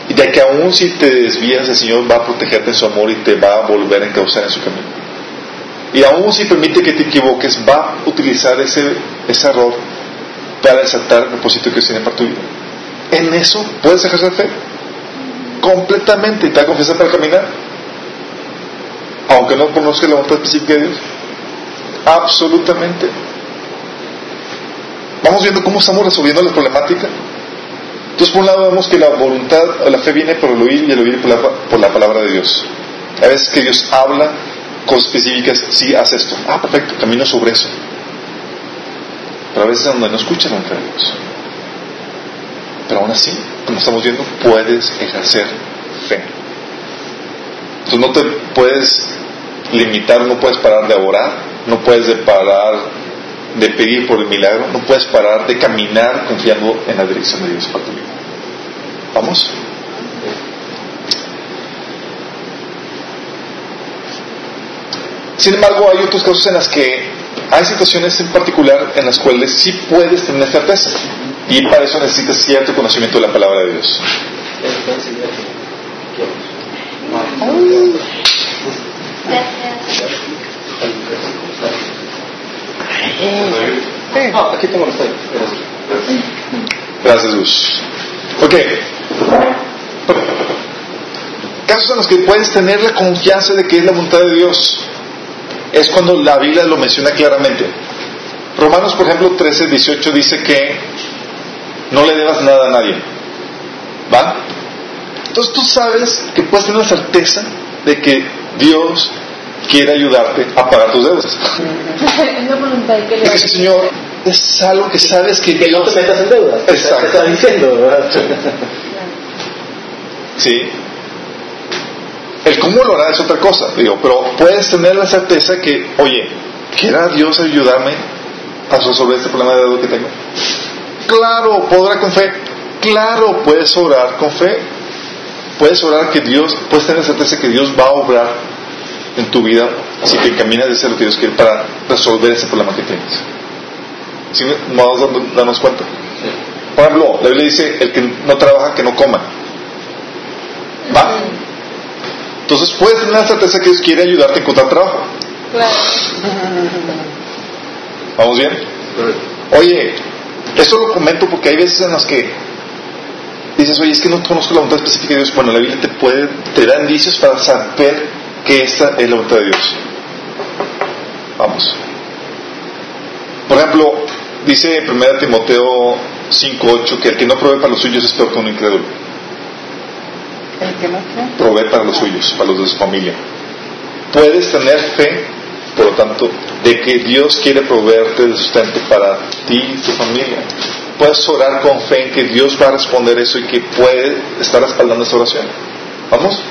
Y de que aún si te desvías, el Señor va a protegerte en su amor y te va a volver a encauzar en su camino. Y aún si permite que te equivoques, va a utilizar ese, ese error para desatar el propósito que tiene para tu vida. En eso puedes ejercer fe. Completamente. Y te da confianza para caminar. Aunque no conozcas la voluntad específica de Dios. Absolutamente. Vamos viendo cómo estamos resolviendo la problemática. Entonces, por un lado, vemos que la voluntad, la fe viene por el oír y el oír por la, por la palabra de Dios. A veces que Dios habla cosas específicas, sí, haz esto. Ah, perfecto, camino sobre eso. Pero a veces donde no escuchan la de. Pero aún así, como estamos viendo, puedes ejercer fe. Entonces no te puedes limitar, no puedes parar de orar, no puedes parar de pedir por el milagro, no puedes parar de caminar confiando en la dirección de Dios para tu vida. ¿Vamos? Sin embargo, hay otros casos en las que hay situaciones en particular en las cuales sí puedes tener certeza y para eso necesitas cierto conocimiento de la palabra de Dios. Ah, aquí tengo Gracias. Gracias, Gus. Ok. Casos en los que puedes tener la confianza de que es la voluntad de Dios es cuando la Biblia lo menciona claramente. Romanos, por ejemplo, 13, 18 dice que no le debas nada a nadie. ¿Va? Entonces tú sabes que puedes tener la certeza de que Dios quiere ayudarte a pagar tus deudas. Es la voluntad que le Es que, Señor, es algo que sabes que, Que no te metas en deudas. Te Exacto. está diciendo, ¿verdad? (laughs) Sí. El cómo lo hará es otra cosa, digo, pero puedes tener la certeza que, oye, ¿quiera Dios ayudarme a resolver este problema de deuda que tengo? Claro, podrá con fe. Claro, puedes orar con fe. Puedes orar que Dios, puedes tener la certeza que Dios va a obrar en tu vida si te encaminas de hacer lo que Dios quiere para resolver ese problema que tienes. ¿Sí nos vamos dando- darnos cuenta? Por ejemplo, la Biblia dice, el que no trabaja, que no coma. ¿Va? Entonces puedes tener la certeza que Dios quiere ayudarte a encontrar trabajo. Claro. ¿Vamos bien? Oye, esto lo comento porque hay veces en las que dices, oye, es que no conozco la voluntad específica de Dios. Bueno, la Biblia te puede, te da indicios para saber que esta es la voluntad de Dios. Vamos. Por ejemplo, dice en 1 Timoteo 5.8 que el que no provee para los suyos es peor que un incrédulo. El que no cree. provee para los suyos, para los de su familia. Puedes tener fe, por lo tanto, de que Dios quiere proveerte de sustento para ti y tu familia. Puedes orar con fe en que Dios va a responder eso y que puede estar respaldando esa oración. ¿Vamos?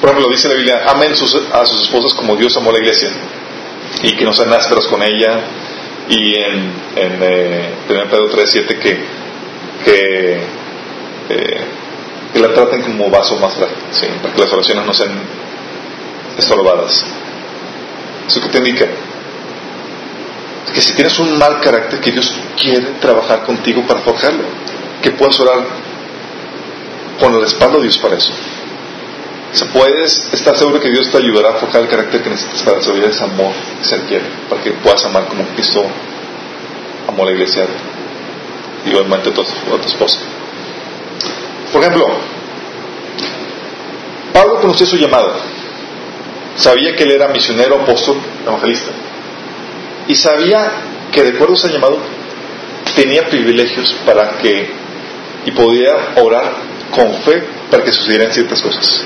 Por ejemplo, dice la Biblia, amen a sus esposas como Dios amó la iglesia y que no sean ásperos con ella. Y en, en eh, 1 Pedro 3.7 que, que eh, que la traten como vaso más ¿sí? para que las oraciones no sean estorbadas. ¿Eso qué te indica? Que si tienes un mal carácter, que Dios quiere trabajar contigo para forjarlo, que puedas orar con el respaldo de Dios para eso. O sea, puedes estar seguro que Dios te ayudará a forjar el carácter que necesitas para desarrollar ese amor que se requiere, para que puedas amar como Cristo amó a la iglesia y a tu, a tu esposa. Por ejemplo, Pablo conoció su llamado. Sabía que él era misionero, apóstol, evangelista. Y sabía que de acuerdo a ese llamado tenía privilegios para que y podía orar con fe para que sucedieran ciertas cosas.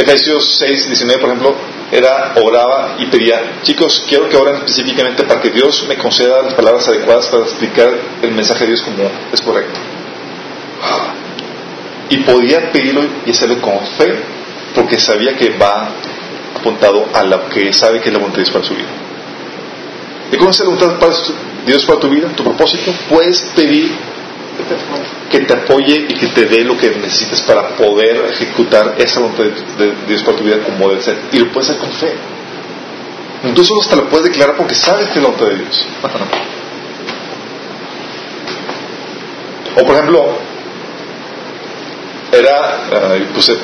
Efesios 6, 19, por ejemplo, era, oraba y pedía, chicos, quiero que oren específicamente para que Dios me conceda las palabras adecuadas para explicar el mensaje de Dios como es correcto. Y podía pedirlo y hacerlo con fe, porque sabía que va apuntado a lo que sabe que es la voluntad de Dios para su vida. ¿Y cómo es la voluntad de Dios para tu vida? Tu propósito, puedes pedir que te apoye y que te dé lo que necesites para poder ejecutar esa voluntad de, Dios para tu vida como debe ser. Y lo puedes hacer con fe. Incluso hasta lo puedes declarar porque sabes que es la voluntad de Dios. (laughs) O por ejemplo, era, eh, puse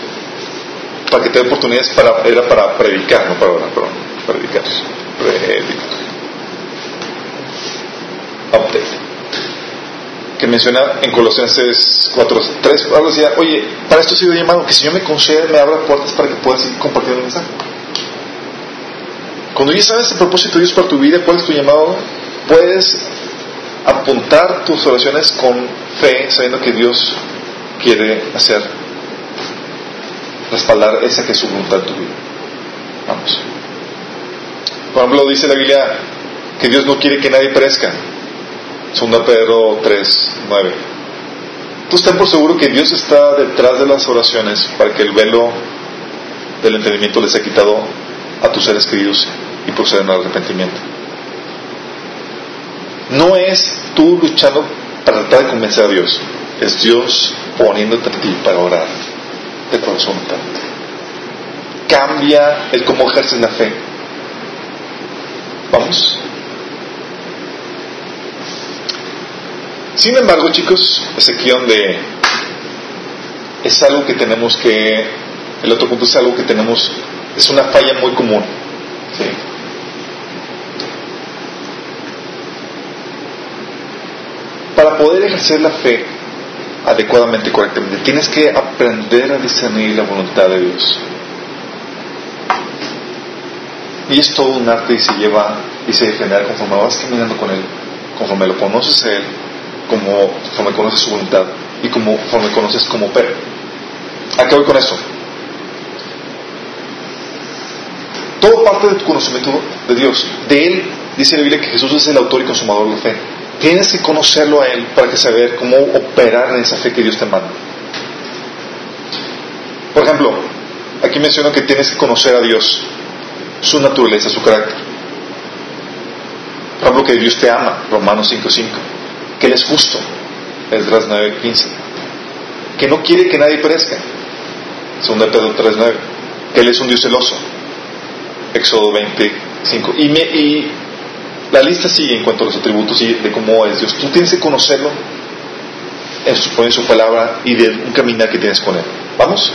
paquete de oportunidades para, era para predicar, no para orar, perdón, predicar. Predicar. Update. Que menciona en Colosenses 4, 3, Pablo decía, oye, para esto he sido llamado, que el Señor me concede, me abra puertas para que puedas seguir compartiendo el mensaje. Cuando ya sabes el propósito de Dios para tu vida, cuál es tu llamado, puedes apuntar tus oraciones con fe, sabiendo que Dios quiere hacer, respaldar esa que es su voluntad en tu vida. Vamos. Por ejemplo, dice la Biblia que Dios no quiere que nadie perezca. 2 Pedro 3, 9. Tú estás por seguro que Dios está detrás de las oraciones para que el velo del entendimiento les ha quitado a tus seres queridos y proceden al arrepentimiento. No es tú luchando para tratar de convencer a Dios, es Dios poniéndote a ti para orar de corazón tanto. Cambia el cómo ejerces la fe. Vamos. Sin embargo, chicos, es aquí donde es algo que tenemos que, el otro punto es algo que tenemos, es una falla muy común. Para poder ejercer la fe adecuadamente, correctamente, tienes que aprender a discernir la voluntad de Dios. Y es todo un arte y se lleva y se genera conforme vas caminando con Él, conforme lo conoces a Él, como, conforme conoces su voluntad y como, conforme conoces como opera. Acabo con eso. Todo parte de tu conocimiento de Dios. De Él dice la Biblia que Jesús es el autor y consumador de la fe. Tienes que conocerlo a Él para que saber cómo operar en esa fe que Dios te manda. Por ejemplo, aquí menciono que tienes que conocer a Dios, su naturaleza, su carácter. Por ejemplo, que Dios te ama, Romanos 5.5. Que Él es justo, Esdras 9.15. Que no quiere que nadie perezca, 2 Pedro 3.9. Que Él es un Dios celoso, Éxodo 25. Y, me, y la lista sigue en cuanto a los atributos y de cómo es Dios. Tú tienes que conocerlo en su, en su palabra y de un caminar que tienes con Él. ¿Vamos?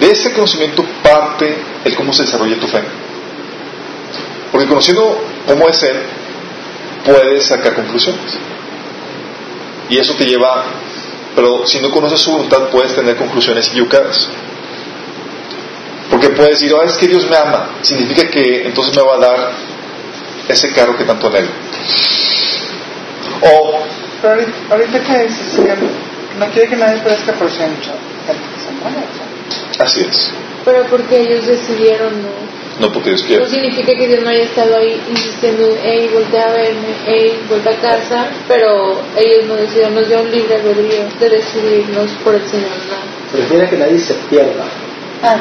De ese conocimiento parte el cómo se desarrolla tu fe. Porque conociendo cómo es Él, puedes sacar conclusiones. Y eso te lleva, pero si no conoces su voluntad, puedes tener conclusiones equivocadas. Porque puedes decir, ah, es que Dios me ama, significa que entonces me va a dar ese carro que tanto anhelo. O, Pero ahorita, ahorita que dices que no quiere que nadie perezca, pero si hay mucha gente que se muere. o sea. así es, Pero porque ellos decidieron no. No porque Dios No quiere. significa que Dios no haya estado ahí insistiendo, hey, voltea a verme, hey, vuelve a casa, pero ellos no decidieron, nos dio un libre albedrío de decidirnos por el Señor. No. Se refiere a que nadie se pierda, Ah,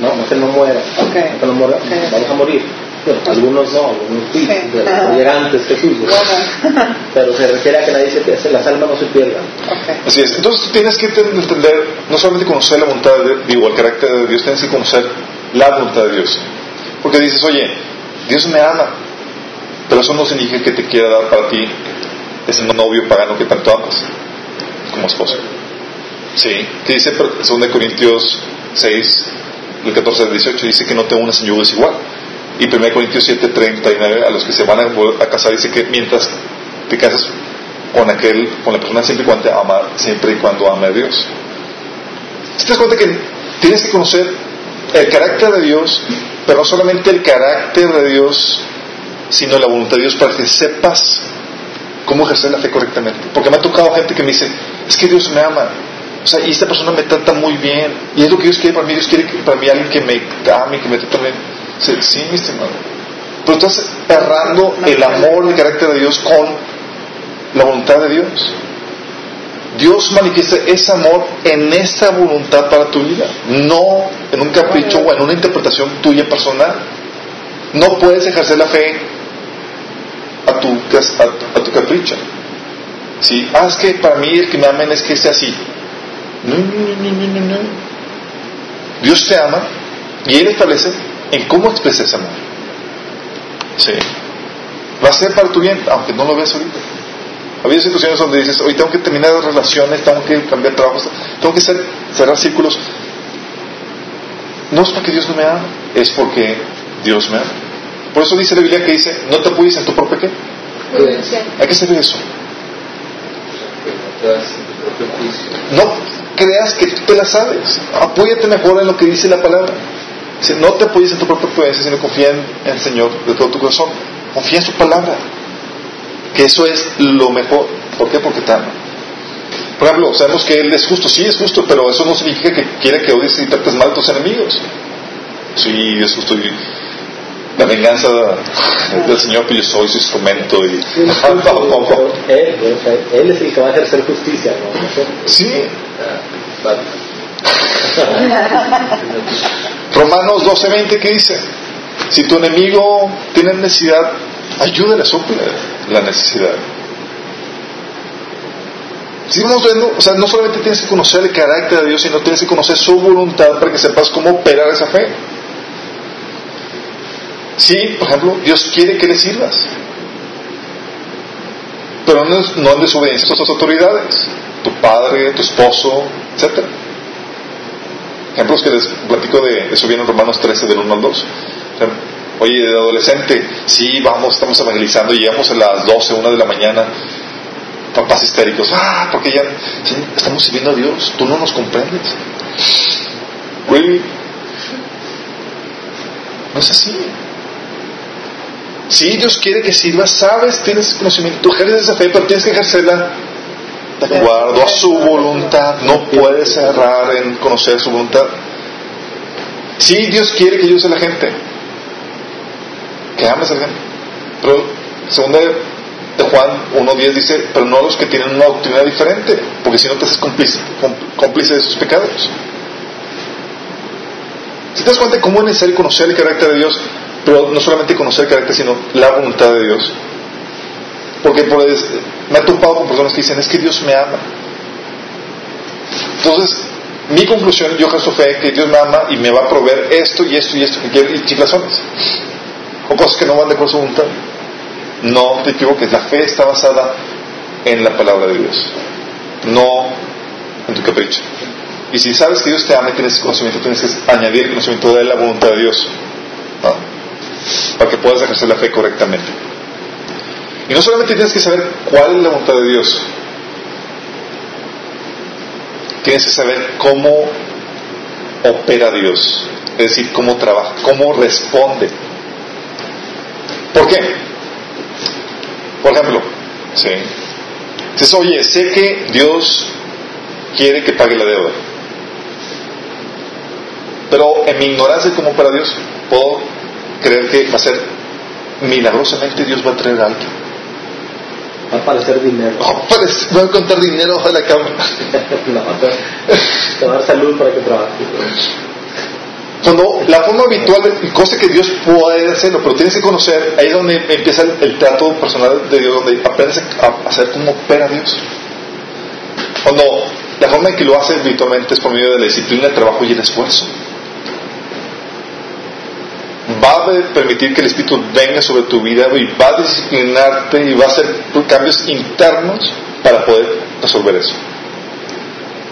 no, no que no muera, Ok. no que no muera, Ok. vamos a morir. Bueno, algunos no, algunos sí, Sí. pero llegan antes que Jesús. bueno. (laughs) Pero se refiere a que nadie se pierda, las almas no se pierdan. ok. Así es. Entonces tú tienes que entender, no solamente conocer la voluntad de digo, el carácter de Dios, tienes que conocer la voluntad de Dios. Porque dices, oye, Dios me ama, pero eso no significa que te quiera dar para ti ese novio pagano que tanto amas como esposo. Sí, que dice 2 Corintios 6, del 14 al 18, dice que no te unas en yugo desigual. Y 1 Corintios 7, 39, a los que se van a, a casar, dice que mientras te casas con aquel, con la persona siempre y cuando ama, siempre y cuando ame a Dios. ¿Te das cuenta que tienes que conocer el carácter de Dios, pero no solamente el carácter de Dios, sino la voluntad de Dios para que sepas cómo ejercer la fe correctamente? Porque me ha tocado gente que me dice, es que Dios me ama. O sea, y esta persona me trata muy bien. Y es lo que Dios quiere para mí. Dios quiere para mí alguien que me ame, que me trate bien. Sí, mi estimado. Pero estás errando el amor, el carácter de Dios con la voluntad de Dios. Dios manifiesta ese amor en esta voluntad para tu vida, no en un capricho o en una interpretación tuya personal. No puedes ejercer la fe a tu, capricho. ¿Sí? Ah, que para mí el que me amen es que sea así. No, no, no, no, no, no. Dios te ama y Él establece en cómo expresa ese amor. Sí. Va a ser para tu bien, aunque no lo veas ahorita. Ha habido situaciones donde dices, hoy tengo que terminar relaciones, tengo que cambiar trabajos, tengo que hacer, cerrar círculos. No es porque Dios no me ama, es porque Dios me ama. Por eso dice la Biblia que dice, no te apoyes en tu propio qué. Hay que eso. Tu propio juicio. No creas que tú te la sabes. Apóyate mejor en lo que dice la palabra. Dice, no te apoyes en tu propia prudencia, sino confía en el Señor de todo tu corazón. Confía en su palabra. Que eso es lo mejor. ¿Por qué? Porque te ama. Por ejemplo, sabemos que Él es justo. Sí, es justo, pero eso no significa que quiere que odies y trates mal a tus enemigos. Sí, es justo. Y la venganza del Señor, que yo soy su instrumento. Y... (laughs) Él, es el que va a ejercer justicia, ¿no? Sí, Ah. Romanos 12:20, ¿qué dice? Si tu enemigo tiene necesidad, ayúdale a suplir la necesidad. Si vamos viendo, o sea, no solamente tienes que conocer el carácter de Dios, sino tienes que conocer su voluntad para que sepas cómo operar esa fe. Sí, por ejemplo, Dios quiere que le sirvas, pero no, no desobediencia a tus autoridades, tu padre, tu esposo, etcétera. Ejemplos que les platico de eso viene en Romanos 13, del 1 al 2. Oye, de adolescente, sí, vamos, estamos evangelizando, llegamos a las 12, 1 de la mañana, papás histéricos, ah, porque ya estamos sirviendo a Dios, tú no nos comprendes. Really? No es así. Si Dios quiere que sirvas, sabes, tienes conocimiento, tú ejerces esa fe, pero tienes que ejercerla de acuerdo a su voluntad. No puedes errar en conocer su voluntad. Si Dios quiere que ayudes a la gente, que ames a la gente. Pero segunda de Juan 1.10 dice, pero no los que tienen una doctrina diferente, porque si no te haces cómplice, cómplice de sus pecados. Si te das cuenta cómo es necesario conocer el carácter de Dios, pero no solamente conocer el carácter, sino la voluntad de Dios. Porque pues, me he topado con personas que dicen, es que Dios me ama. Entonces, mi conclusión, yo ejerzo fe que Dios me ama y me va a proveer esto y esto y esto que quiero, y chiflazones. Cosas que no van de acuerdo su voluntad. No te equivoques, la fe está basada en la palabra de Dios, no en tu capricho. Y si sabes que Dios te ama y tienes conocimiento, tienes que añadir el conocimiento de la voluntad de Dios. Para que puedas ejercer la fe correctamente. Y no solamente tienes que saber cuál es la voluntad de Dios, tienes que saber cómo opera Dios, es decir, cómo trabaja, cómo responde. ¿Por qué? Por ejemplo, ¿sí? dices, oye, sé que Dios quiere que pague la deuda, pero en mi ignorancia de cómo opera Dios, puedo creer que va a ser milagrosamente Dios va a traer a alguien. Va a aparecer dinero. Oh, pues, voy a contar dinero de la cama. no, te va a dar salud para que trabajes. Cuando la forma habitual, cosa que Dios puede hacerlo, pero tienes que conocer, ahí es donde empieza el, trato personal de Dios, donde aprendes a, saber cómo opera Dios. Cuando la forma en que lo hace habitualmente es por medio de la disciplina, el trabajo y el esfuerzo. Va a permitir que el Espíritu venga sobre tu vida y va a disciplinarte y va a hacer cambios internos para poder resolver eso.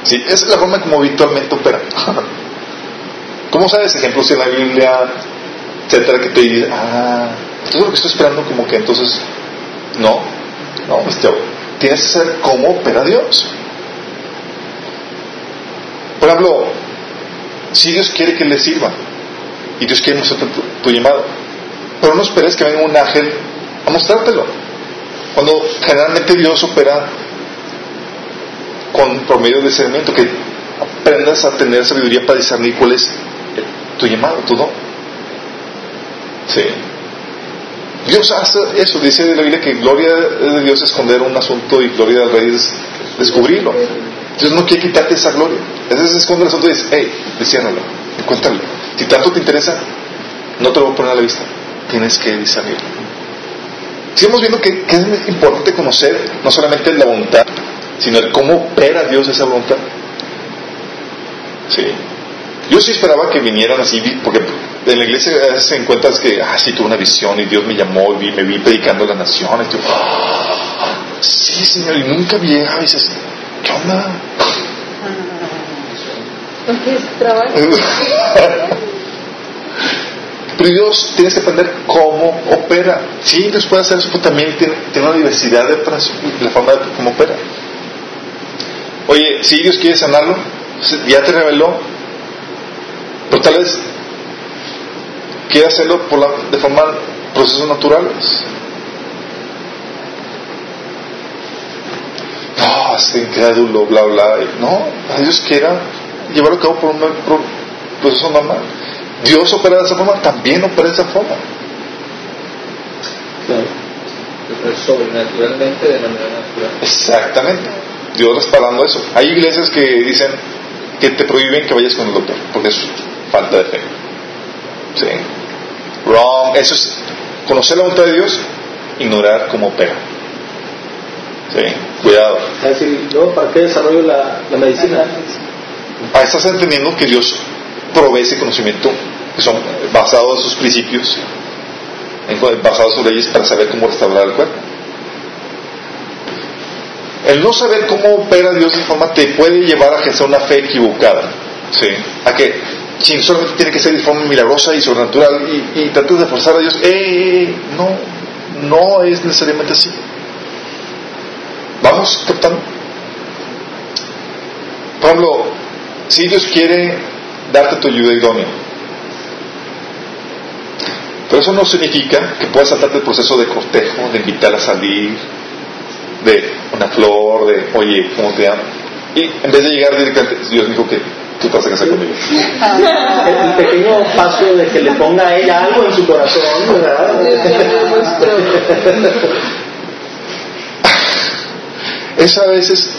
Sí, esa es la forma como habitualmente opera. (laughs) ¿Cómo sabes ejemplos en la Biblia, etcétera, que te dice, ah, esto es lo que estoy esperando, como que entonces, no, no, pues te- tienes que saber cómo opera Dios. Por ejemplo, si Dios quiere que le sirva y Dios quiere mostrarte tu, tu llamado, pero no esperes que venga un ángel a mostrártelo. Cuando generalmente Dios opera con por medio de discernimiento, que aprendas a tener sabiduría para discernir cuál es tu llamado, tu don. Sí. Dios hace eso, dice la Biblia que gloria de Dios es esconder un asunto y gloria del rey es descubrirlo. Dios no quiere quitarte esa gloria. A veces esconde el asunto y dice, hey, desciérralo, encuéntralo. Si tanto te interesa, no te lo voy a poner a la vista. Tienes que discernirlo. Sigamos viendo que, es importante conocer no solamente la voluntad, sino el cómo opera Dios esa voluntad. Sí. Yo sí esperaba que vinieran así, porque en la iglesia a veces encuentras que, ah, sí, tuve una visión y Dios me llamó y me vi predicando a las naciones. Yo, sí, Señor, y nunca llega y dices, ¿qué onda? (laughs) Pero Dios tienes que aprender cómo opera. Sí, Dios puede hacer eso, pero también tiene, tiene una diversidad de la forma de cómo opera. Oye, si Dios quiere sanarlo, ya te reveló, pero tal vez quiere hacerlo por la, de forma procesos naturales. No, este incrédulo, bla, bla. No, Dios quiera llevarlo a cabo por un por proceso normal. Dios opera de esa forma, también opera de esa forma. Claro. Sobrenaturalmente de manera natural. Exactamente. Dios respaldando eso. Hay iglesias que dicen que te prohíben que vayas con el doctor, porque es falta de fe. Sí. Wrong. Eso es conocer la voluntad de Dios, ignorar cómo opera. Sí. Cuidado. Es decir, ¿no? ¿para qué desarrollo la, la medicina? Ah, estás entendiendo que Dios provee ese conocimiento que son basados en sus principios, basados en sus leyes para saber cómo restaurar el cuerpo. El no saber cómo opera Dios de forma te puede llevar a ejercer una fe equivocada. ¿sí? A que si solamente tiene que ser de forma milagrosa y sobrenatural y, y tratas de forzar a Dios, ¡eh, eh, eh! no, no es necesariamente así. ¿Vamos? Por ejemplo, si Dios quiere darte tu ayuda idónea, pero eso no significa que puedas saltarte el proceso de cortejo, de invitar a salir, de una flor, de oye, ¿cómo te amo? Y en vez de llegar directamente, Dios dijo que tú te vas a casar conmigo. El, el pequeño paso de que le ponga a ella algo en su corazón, ¿verdad? (laughs) Es a veces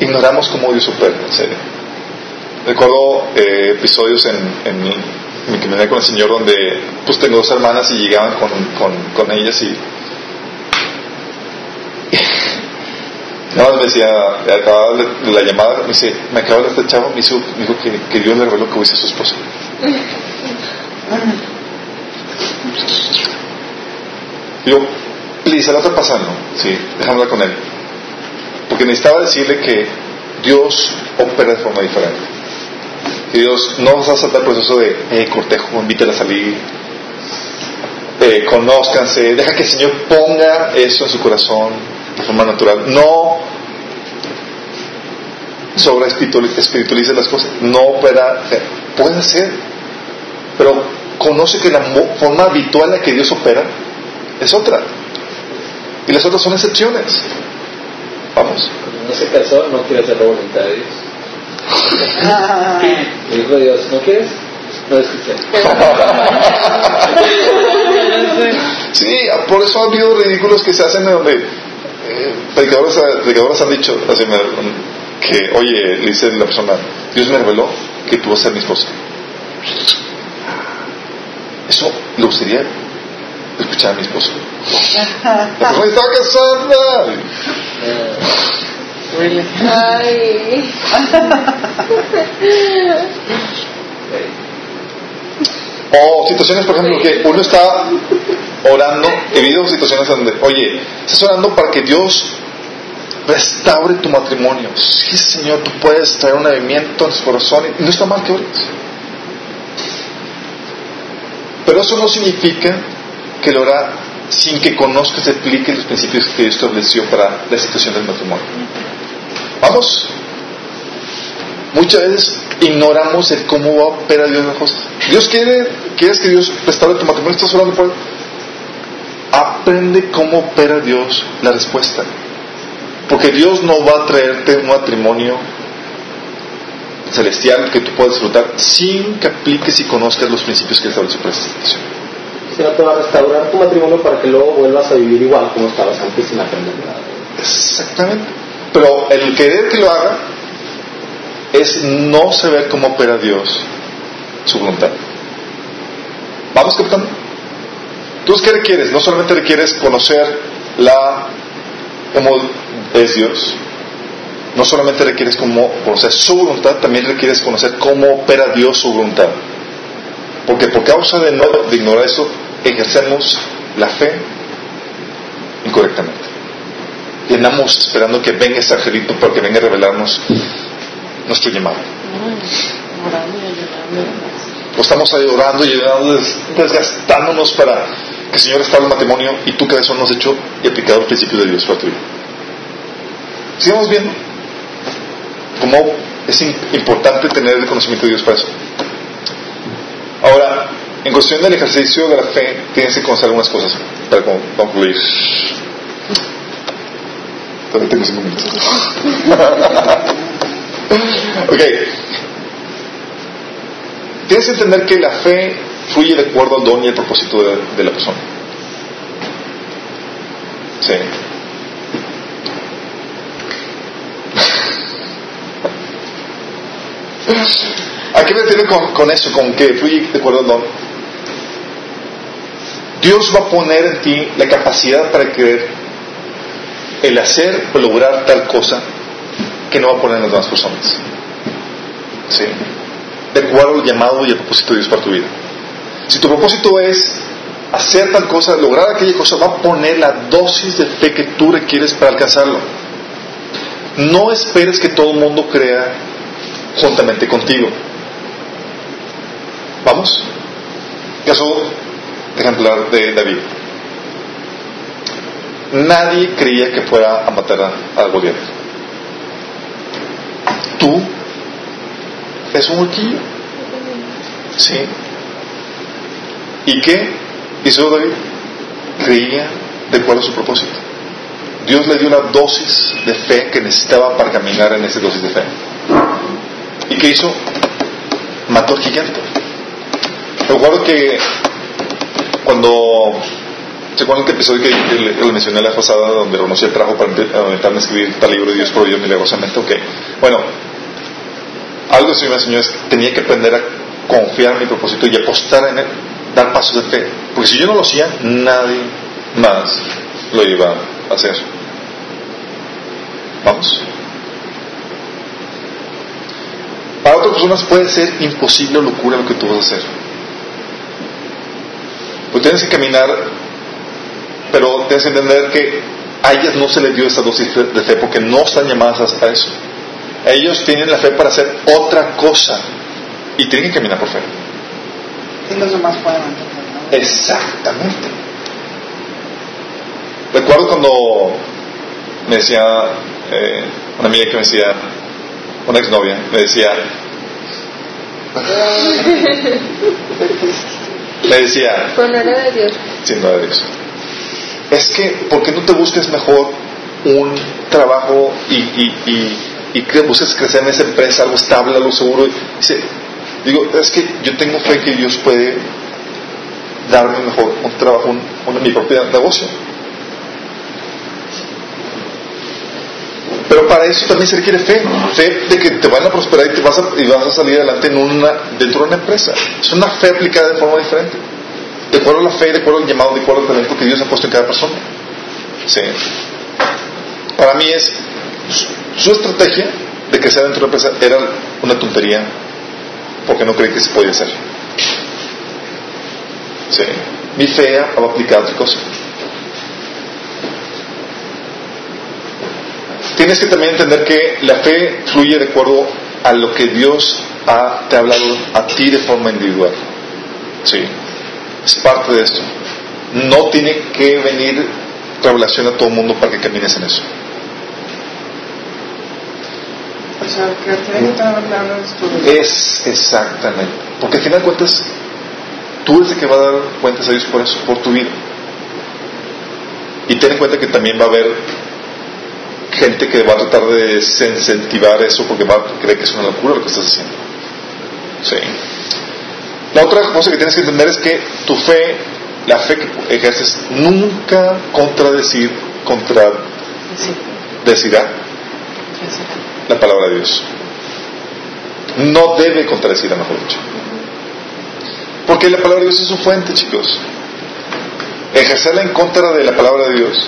ignoramos cómo Dios opera, en serio. Recuerdo eh, episodios en, en mi, en mi comunidad con el Señor donde pues tengo dos hermanas y llegaban con, con, con ellas y nada más me decía, acababa de la llamada, me dice, me acaba de este chavo, me dijo, me dijo que, que Dios le reveló que ser su esposa. Y yo, le la está pasando, sí, hablar con él. Porque necesitaba decirle que Dios opera de forma diferente. Que Dios no vas a saltar el proceso de eh, cortejo, invítela a salir, eh, conózcanse, deja que el Señor ponga eso en su corazón de forma natural. No sobre espiritualice las cosas, no opera, puede ser, pero conoce que la mo- forma habitual en la que Dios opera es otra. Y las otras son excepciones. Vamos. Cuando no se casó, no quiere hacer la voluntad de Dios. Le (laughs) dijo Dios, ¿no quieres? No escuché. (laughs) Sí, por eso ha habido ridículos que se hacen de donde eh, predicadores, predicadores han dicho así, me- que, oye, le dice la persona, Dios me reveló que tú vas a ser mi esposa. Eso le gustaría escuchar a mi esposa. La (laughs) persona estaba casada. Ay. O situaciones, por ejemplo, que uno está orando, he habido situaciones donde, oye, estás orando para que Dios restaure tu matrimonio. Sí, Señor, tú puedes traer un avivamiento en su corazón no está mal que ores. Pero eso no significa que lo sin que conozcas y aplique los principios que Dios estableció para la situación del matrimonio. Vamos. Muchas veces ignoramos el cómo va a operar Dios las cosas. Dios quiere, quieres que Dios restaure tu matrimonio, estás orando por él. Aprende cómo opera Dios la respuesta. Porque Dios no va a traerte un matrimonio celestial que tú puedas disfrutar sin que apliques y conozcas los principios que estableció para esa situación. Si no te va a restaurar tu matrimonio para que luego vuelvas a vivir igual como estabas antes sin aprender nada. Exactamente. Pero el querer que lo haga es no saber cómo opera Dios su voluntad. ¿Vamos captando? Entonces, ¿qué requieres? No solamente requieres conocer la cómo es Dios, no solamente requieres cómo conocer su voluntad, también requieres conocer cómo opera Dios su voluntad. Porque por causa de, no, de ignorar eso, ejercemos la fe incorrectamente. Y andamos esperando que venga ese angelito para que venga a revelarnos nuestro llamado. O estamos ahí orando y ayudando, des- desgastándonos para que el Señor estable el matrimonio y tú que eso no has hecho y aplicado el principio de Dios para tu vida. Sigamos viendo cómo es im- importante tener el conocimiento de Dios para eso. Ahora, en cuestión del ejercicio de la fe, tienes que conocer algunas cosas para con- concluir. Todavía tengo cinco minutos. (laughs) ok. Tienes que entender que la fe fluye de acuerdo al don y al propósito de, la persona. Sí. ¿A qué me refiero con, con eso? Con que fluye de acuerdo al don. Dios va a poner en ti la capacidad para creer el hacer o lograr tal cosa que no va a poner en las demás personas. ¿Sí? De acuerdo al llamado y al propósito de Dios para tu vida. Si tu propósito es hacer tal cosa, lograr aquella cosa, va a poner la dosis de fe que tú requieres para alcanzarlo. No esperes que todo el mundo crea juntamente contigo. ¿Vamos? Caso ejemplar de David. Nadie creía que fuera a matar a, a Goliat. Tú es un huequillo. ¿Sí? ¿Y qué hizo David? Creía de acuerdo a su propósito. Dios le dio la dosis de fe que necesitaba para caminar en esa dosis de fe. ¿Y qué hizo? Mató al gigante. Recuerdo que cuando ¿Se acuerdan que episodio que le, le mencioné la pasada donde renunció el trabajo para inventarme a escribir tal libro de Dios proveyó milagrosamente? Ok. Bueno, algo que me enseñó es tenía que aprender a confiar en mi propósito y apostar en él, dar pasos de fe. Porque si yo no lo hacía, nadie más lo iba a hacer. Vamos. Para otras personas puede ser imposible o locura lo que tú vas a hacer. Pues tienes que caminar, pero tienes que entender que a ellas no se les dio esa dosis de fe porque no están llamadas a eso. Ellos tienen la fe para hacer otra cosa y tienen que caminar por fe. Y los demás pueden entender, ¿no? Exactamente. Recuerdo cuando me decía eh, una amiga que me decía, una exnovia, me decía, (laughs) me decía, Pero no era de Dios. sin nada de eso, es que, ¿por qué no te busques mejor un trabajo y, y, y, y que busques crecer en esa empresa, algo estable, algo seguro? Dice, digo, es que yo tengo fe que Dios puede darme mejor un trabajo, un, mi propio negocio. Pero para eso también se requiere fe, fe de que te van a prosperar y, te vas, a, y vas a salir adelante en una, dentro de una empresa. Es una fe aplicada de forma diferente. De acuerdo a la fe, de acuerdo al llamado, de acuerdo al talento que Dios ha puesto en cada persona. Sí. Para mí es su, su estrategia de crecer dentro de una empresa era una tontería porque no creí que se podía hacer. Sí. Mi fe va a aplicar otra cosa. Tienes que también entender que la fe fluye de acuerdo a lo que Dios ha, te ha hablado a ti de forma individual. Sí. Es parte de esto. No tiene que venir revelación a todo el mundo para que camines en eso. O sea, que. Es exactamente. Porque al final de cuentas, tú eres el que va a dar cuentas a Dios por eso, por tu vida. Y ten en cuenta que también va a haber gente que va a tratar de desincentivar eso porque va a creer que es una locura lo que estás haciendo. Sí. La otra cosa que tienes que entender es que tu fe, la fe que ejerces, nunca contradecir, Sí, contradecirá eso. La palabra de Dios. No debe contradecirla, mejor dicho. Porque la palabra de Dios es su fuente, chicos. Ejercerla en contra de la palabra de Dios,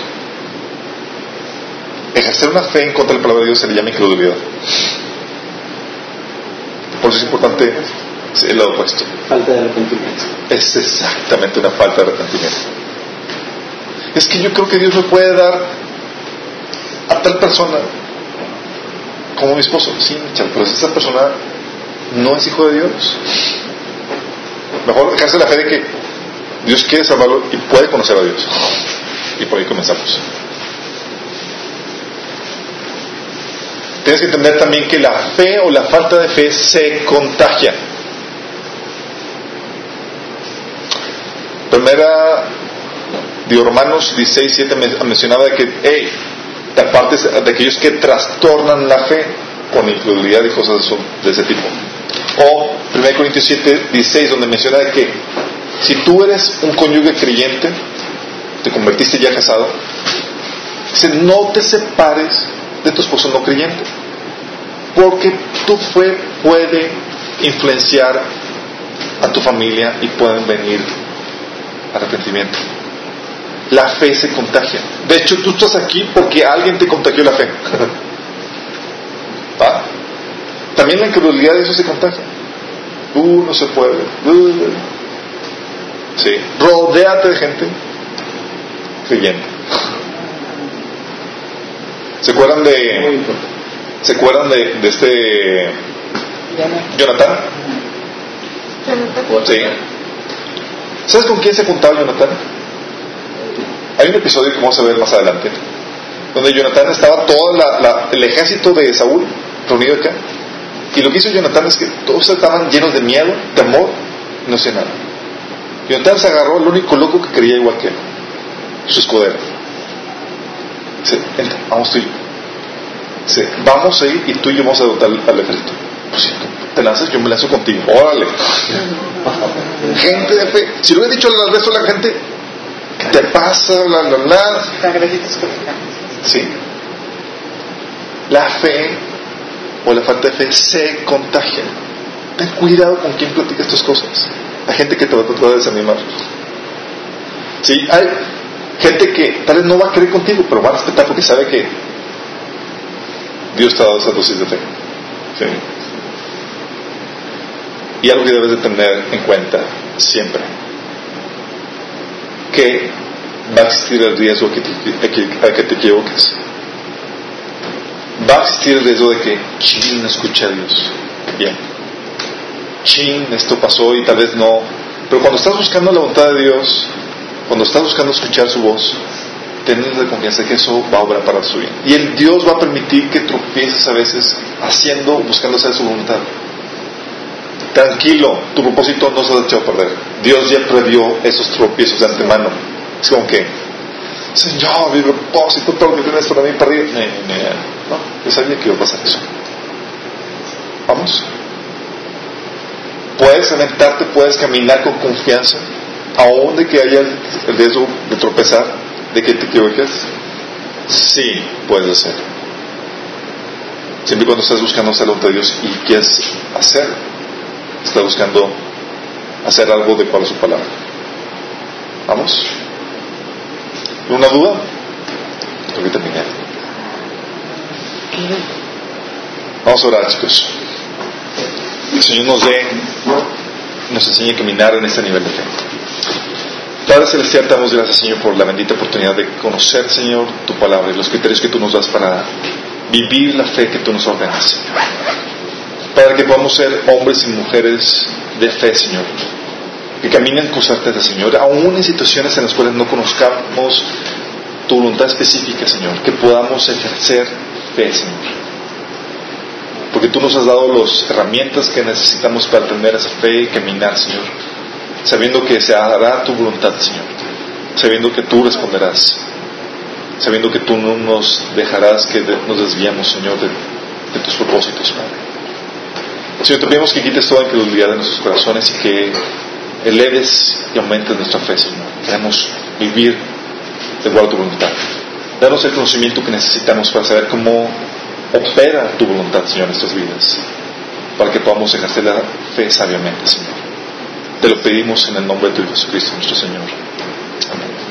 ejercer una fe en contra de la palabra de Dios se le llama incredulidad. Por eso es importante el lado opuesto. Falta de arrepentimiento. Es exactamente una falta de arrepentimiento. Es que yo creo que Dios me puede dar a tal persona como mi esposo. Sí, pero esa persona no es hijo de Dios. Mejor dejarse la fe de que Dios quiere salvarlo y puede conocer a Dios. Y por ahí comenzamos. Tienes que entender también que la fe o la falta de fe se contagia. Primera de Romanos 16, 7 mencionaba que, hey, de aquellos que trastornan la fe con incredulidad y cosas de ese tipo. O 1 Corintios 7, 16, donde menciona de que si tú eres un cónyuge creyente, te convertiste ya casado, dice, no te separes de tu esposo no creyente, porque tu fe puede influenciar a tu familia y pueden venir arrepentimiento. La fe se contagia. De hecho, tú estás aquí porque alguien te contagió la fe. (laughs) ¿Va? También la incredulidad de eso se contagia. Uh, no se puede. Uh, sí. Rodéate de gente creyente. ¿Se acuerdan de. ¿Se acuerdan de, de este. Jonathan? Sí. ¿Sabes con quién se juntaba Jonathan? Hay un episodio que vamos a ver más adelante, donde Jonathan estaba todo el ejército de Saúl reunido acá, y lo que hizo Jonathan es que todos estaban llenos de miedo, temor, no hacía nada. Jonathan se agarró al único loco que creía igual que él, su escudero. Dice, entra, vamos tú y yo. Dice, vamos a ir y tú y yo vamos a dotar al ejército. Pues si te lanzas, yo me lanzo contigo. Órale. (laughs) gente de fe. Si lo hubiera dicho al resto de la gente, ¿qué te pasa? Bla, bla, bla. Sí. La fe o la falta de fe se contagia. Ten cuidado con quién platica estas cosas. Hay gente que te va a tratar de desanimar. Sí, hay gente que tal vez no va a creer contigo, pero va a respetar porque sabe que Dios te ha dado esa dosis de fe. Sí. Y algo que debes de tener en cuenta siempre, que va a existir el riesgo que te, que te equivoques. Va a existir el riesgo de que, chin, no escuché a Dios. Bien. Chin, esto pasó y tal vez no. Pero cuando estás buscando la voluntad de Dios, cuando estás buscando escuchar su voz, tener la confianza de que eso va a obrar para su bien. Y el Dios va a permitir que tropieces a veces haciendo, buscando hacer su voluntad. Tranquilo, tu propósito no se ha echado a perder. Dios ya previó esos tropiezos de antemano. Es como que, Señor, mi propósito, todo lo que tienes para mí perdido. No, yo sabía que iba a pasar eso. Vamos. Puedes aventarte, puedes caminar con confianza, aún de que haya el riesgo de tropezar, de que te equivoques. Sí, puedes hacerlo. Siempre cuando estás buscando hacer de Dios y quieres hacerlo, estás buscando hacer algo de para su palabra. ¿Vamos? ¿Una duda? Creo que terminé. Vamos a orar, chicos. El Señor nos dé, nos enseñe a caminar en este nivel de fe. Padre Celestial, te damos gracias, Señor, por la bendita oportunidad de conocer, Señor, tu palabra y los criterios que tú nos das para vivir la fe que tú nos ordenas. Padre, que podamos ser hombres y mujeres de fe, Señor. Que caminen con certeza, Señor, aún en situaciones en las cuales no conozcamos tu voluntad específica, Señor. Que podamos ejercer fe, Señor. Porque tú nos has dado las herramientas que necesitamos para tener esa fe y caminar, Señor. Sabiendo que se hará tu voluntad, Señor. Sabiendo que tú responderás. Sabiendo que tú no nos dejarás que nos desviamos, Señor, de, de tus propósitos, Padre. Señor, te pedimos que quites toda incredulidad de nuestros corazones y que eleves y aumentes nuestra fe, Señor. Queremos vivir de acuerdo a tu voluntad. Danos el conocimiento que necesitamos para saber cómo opera tu voluntad, Señor, en nuestras vidas, para que podamos ejercer la fe sabiamente, Señor. Te lo pedimos en el nombre de tu Hijo Jesucristo, nuestro Señor. Amén.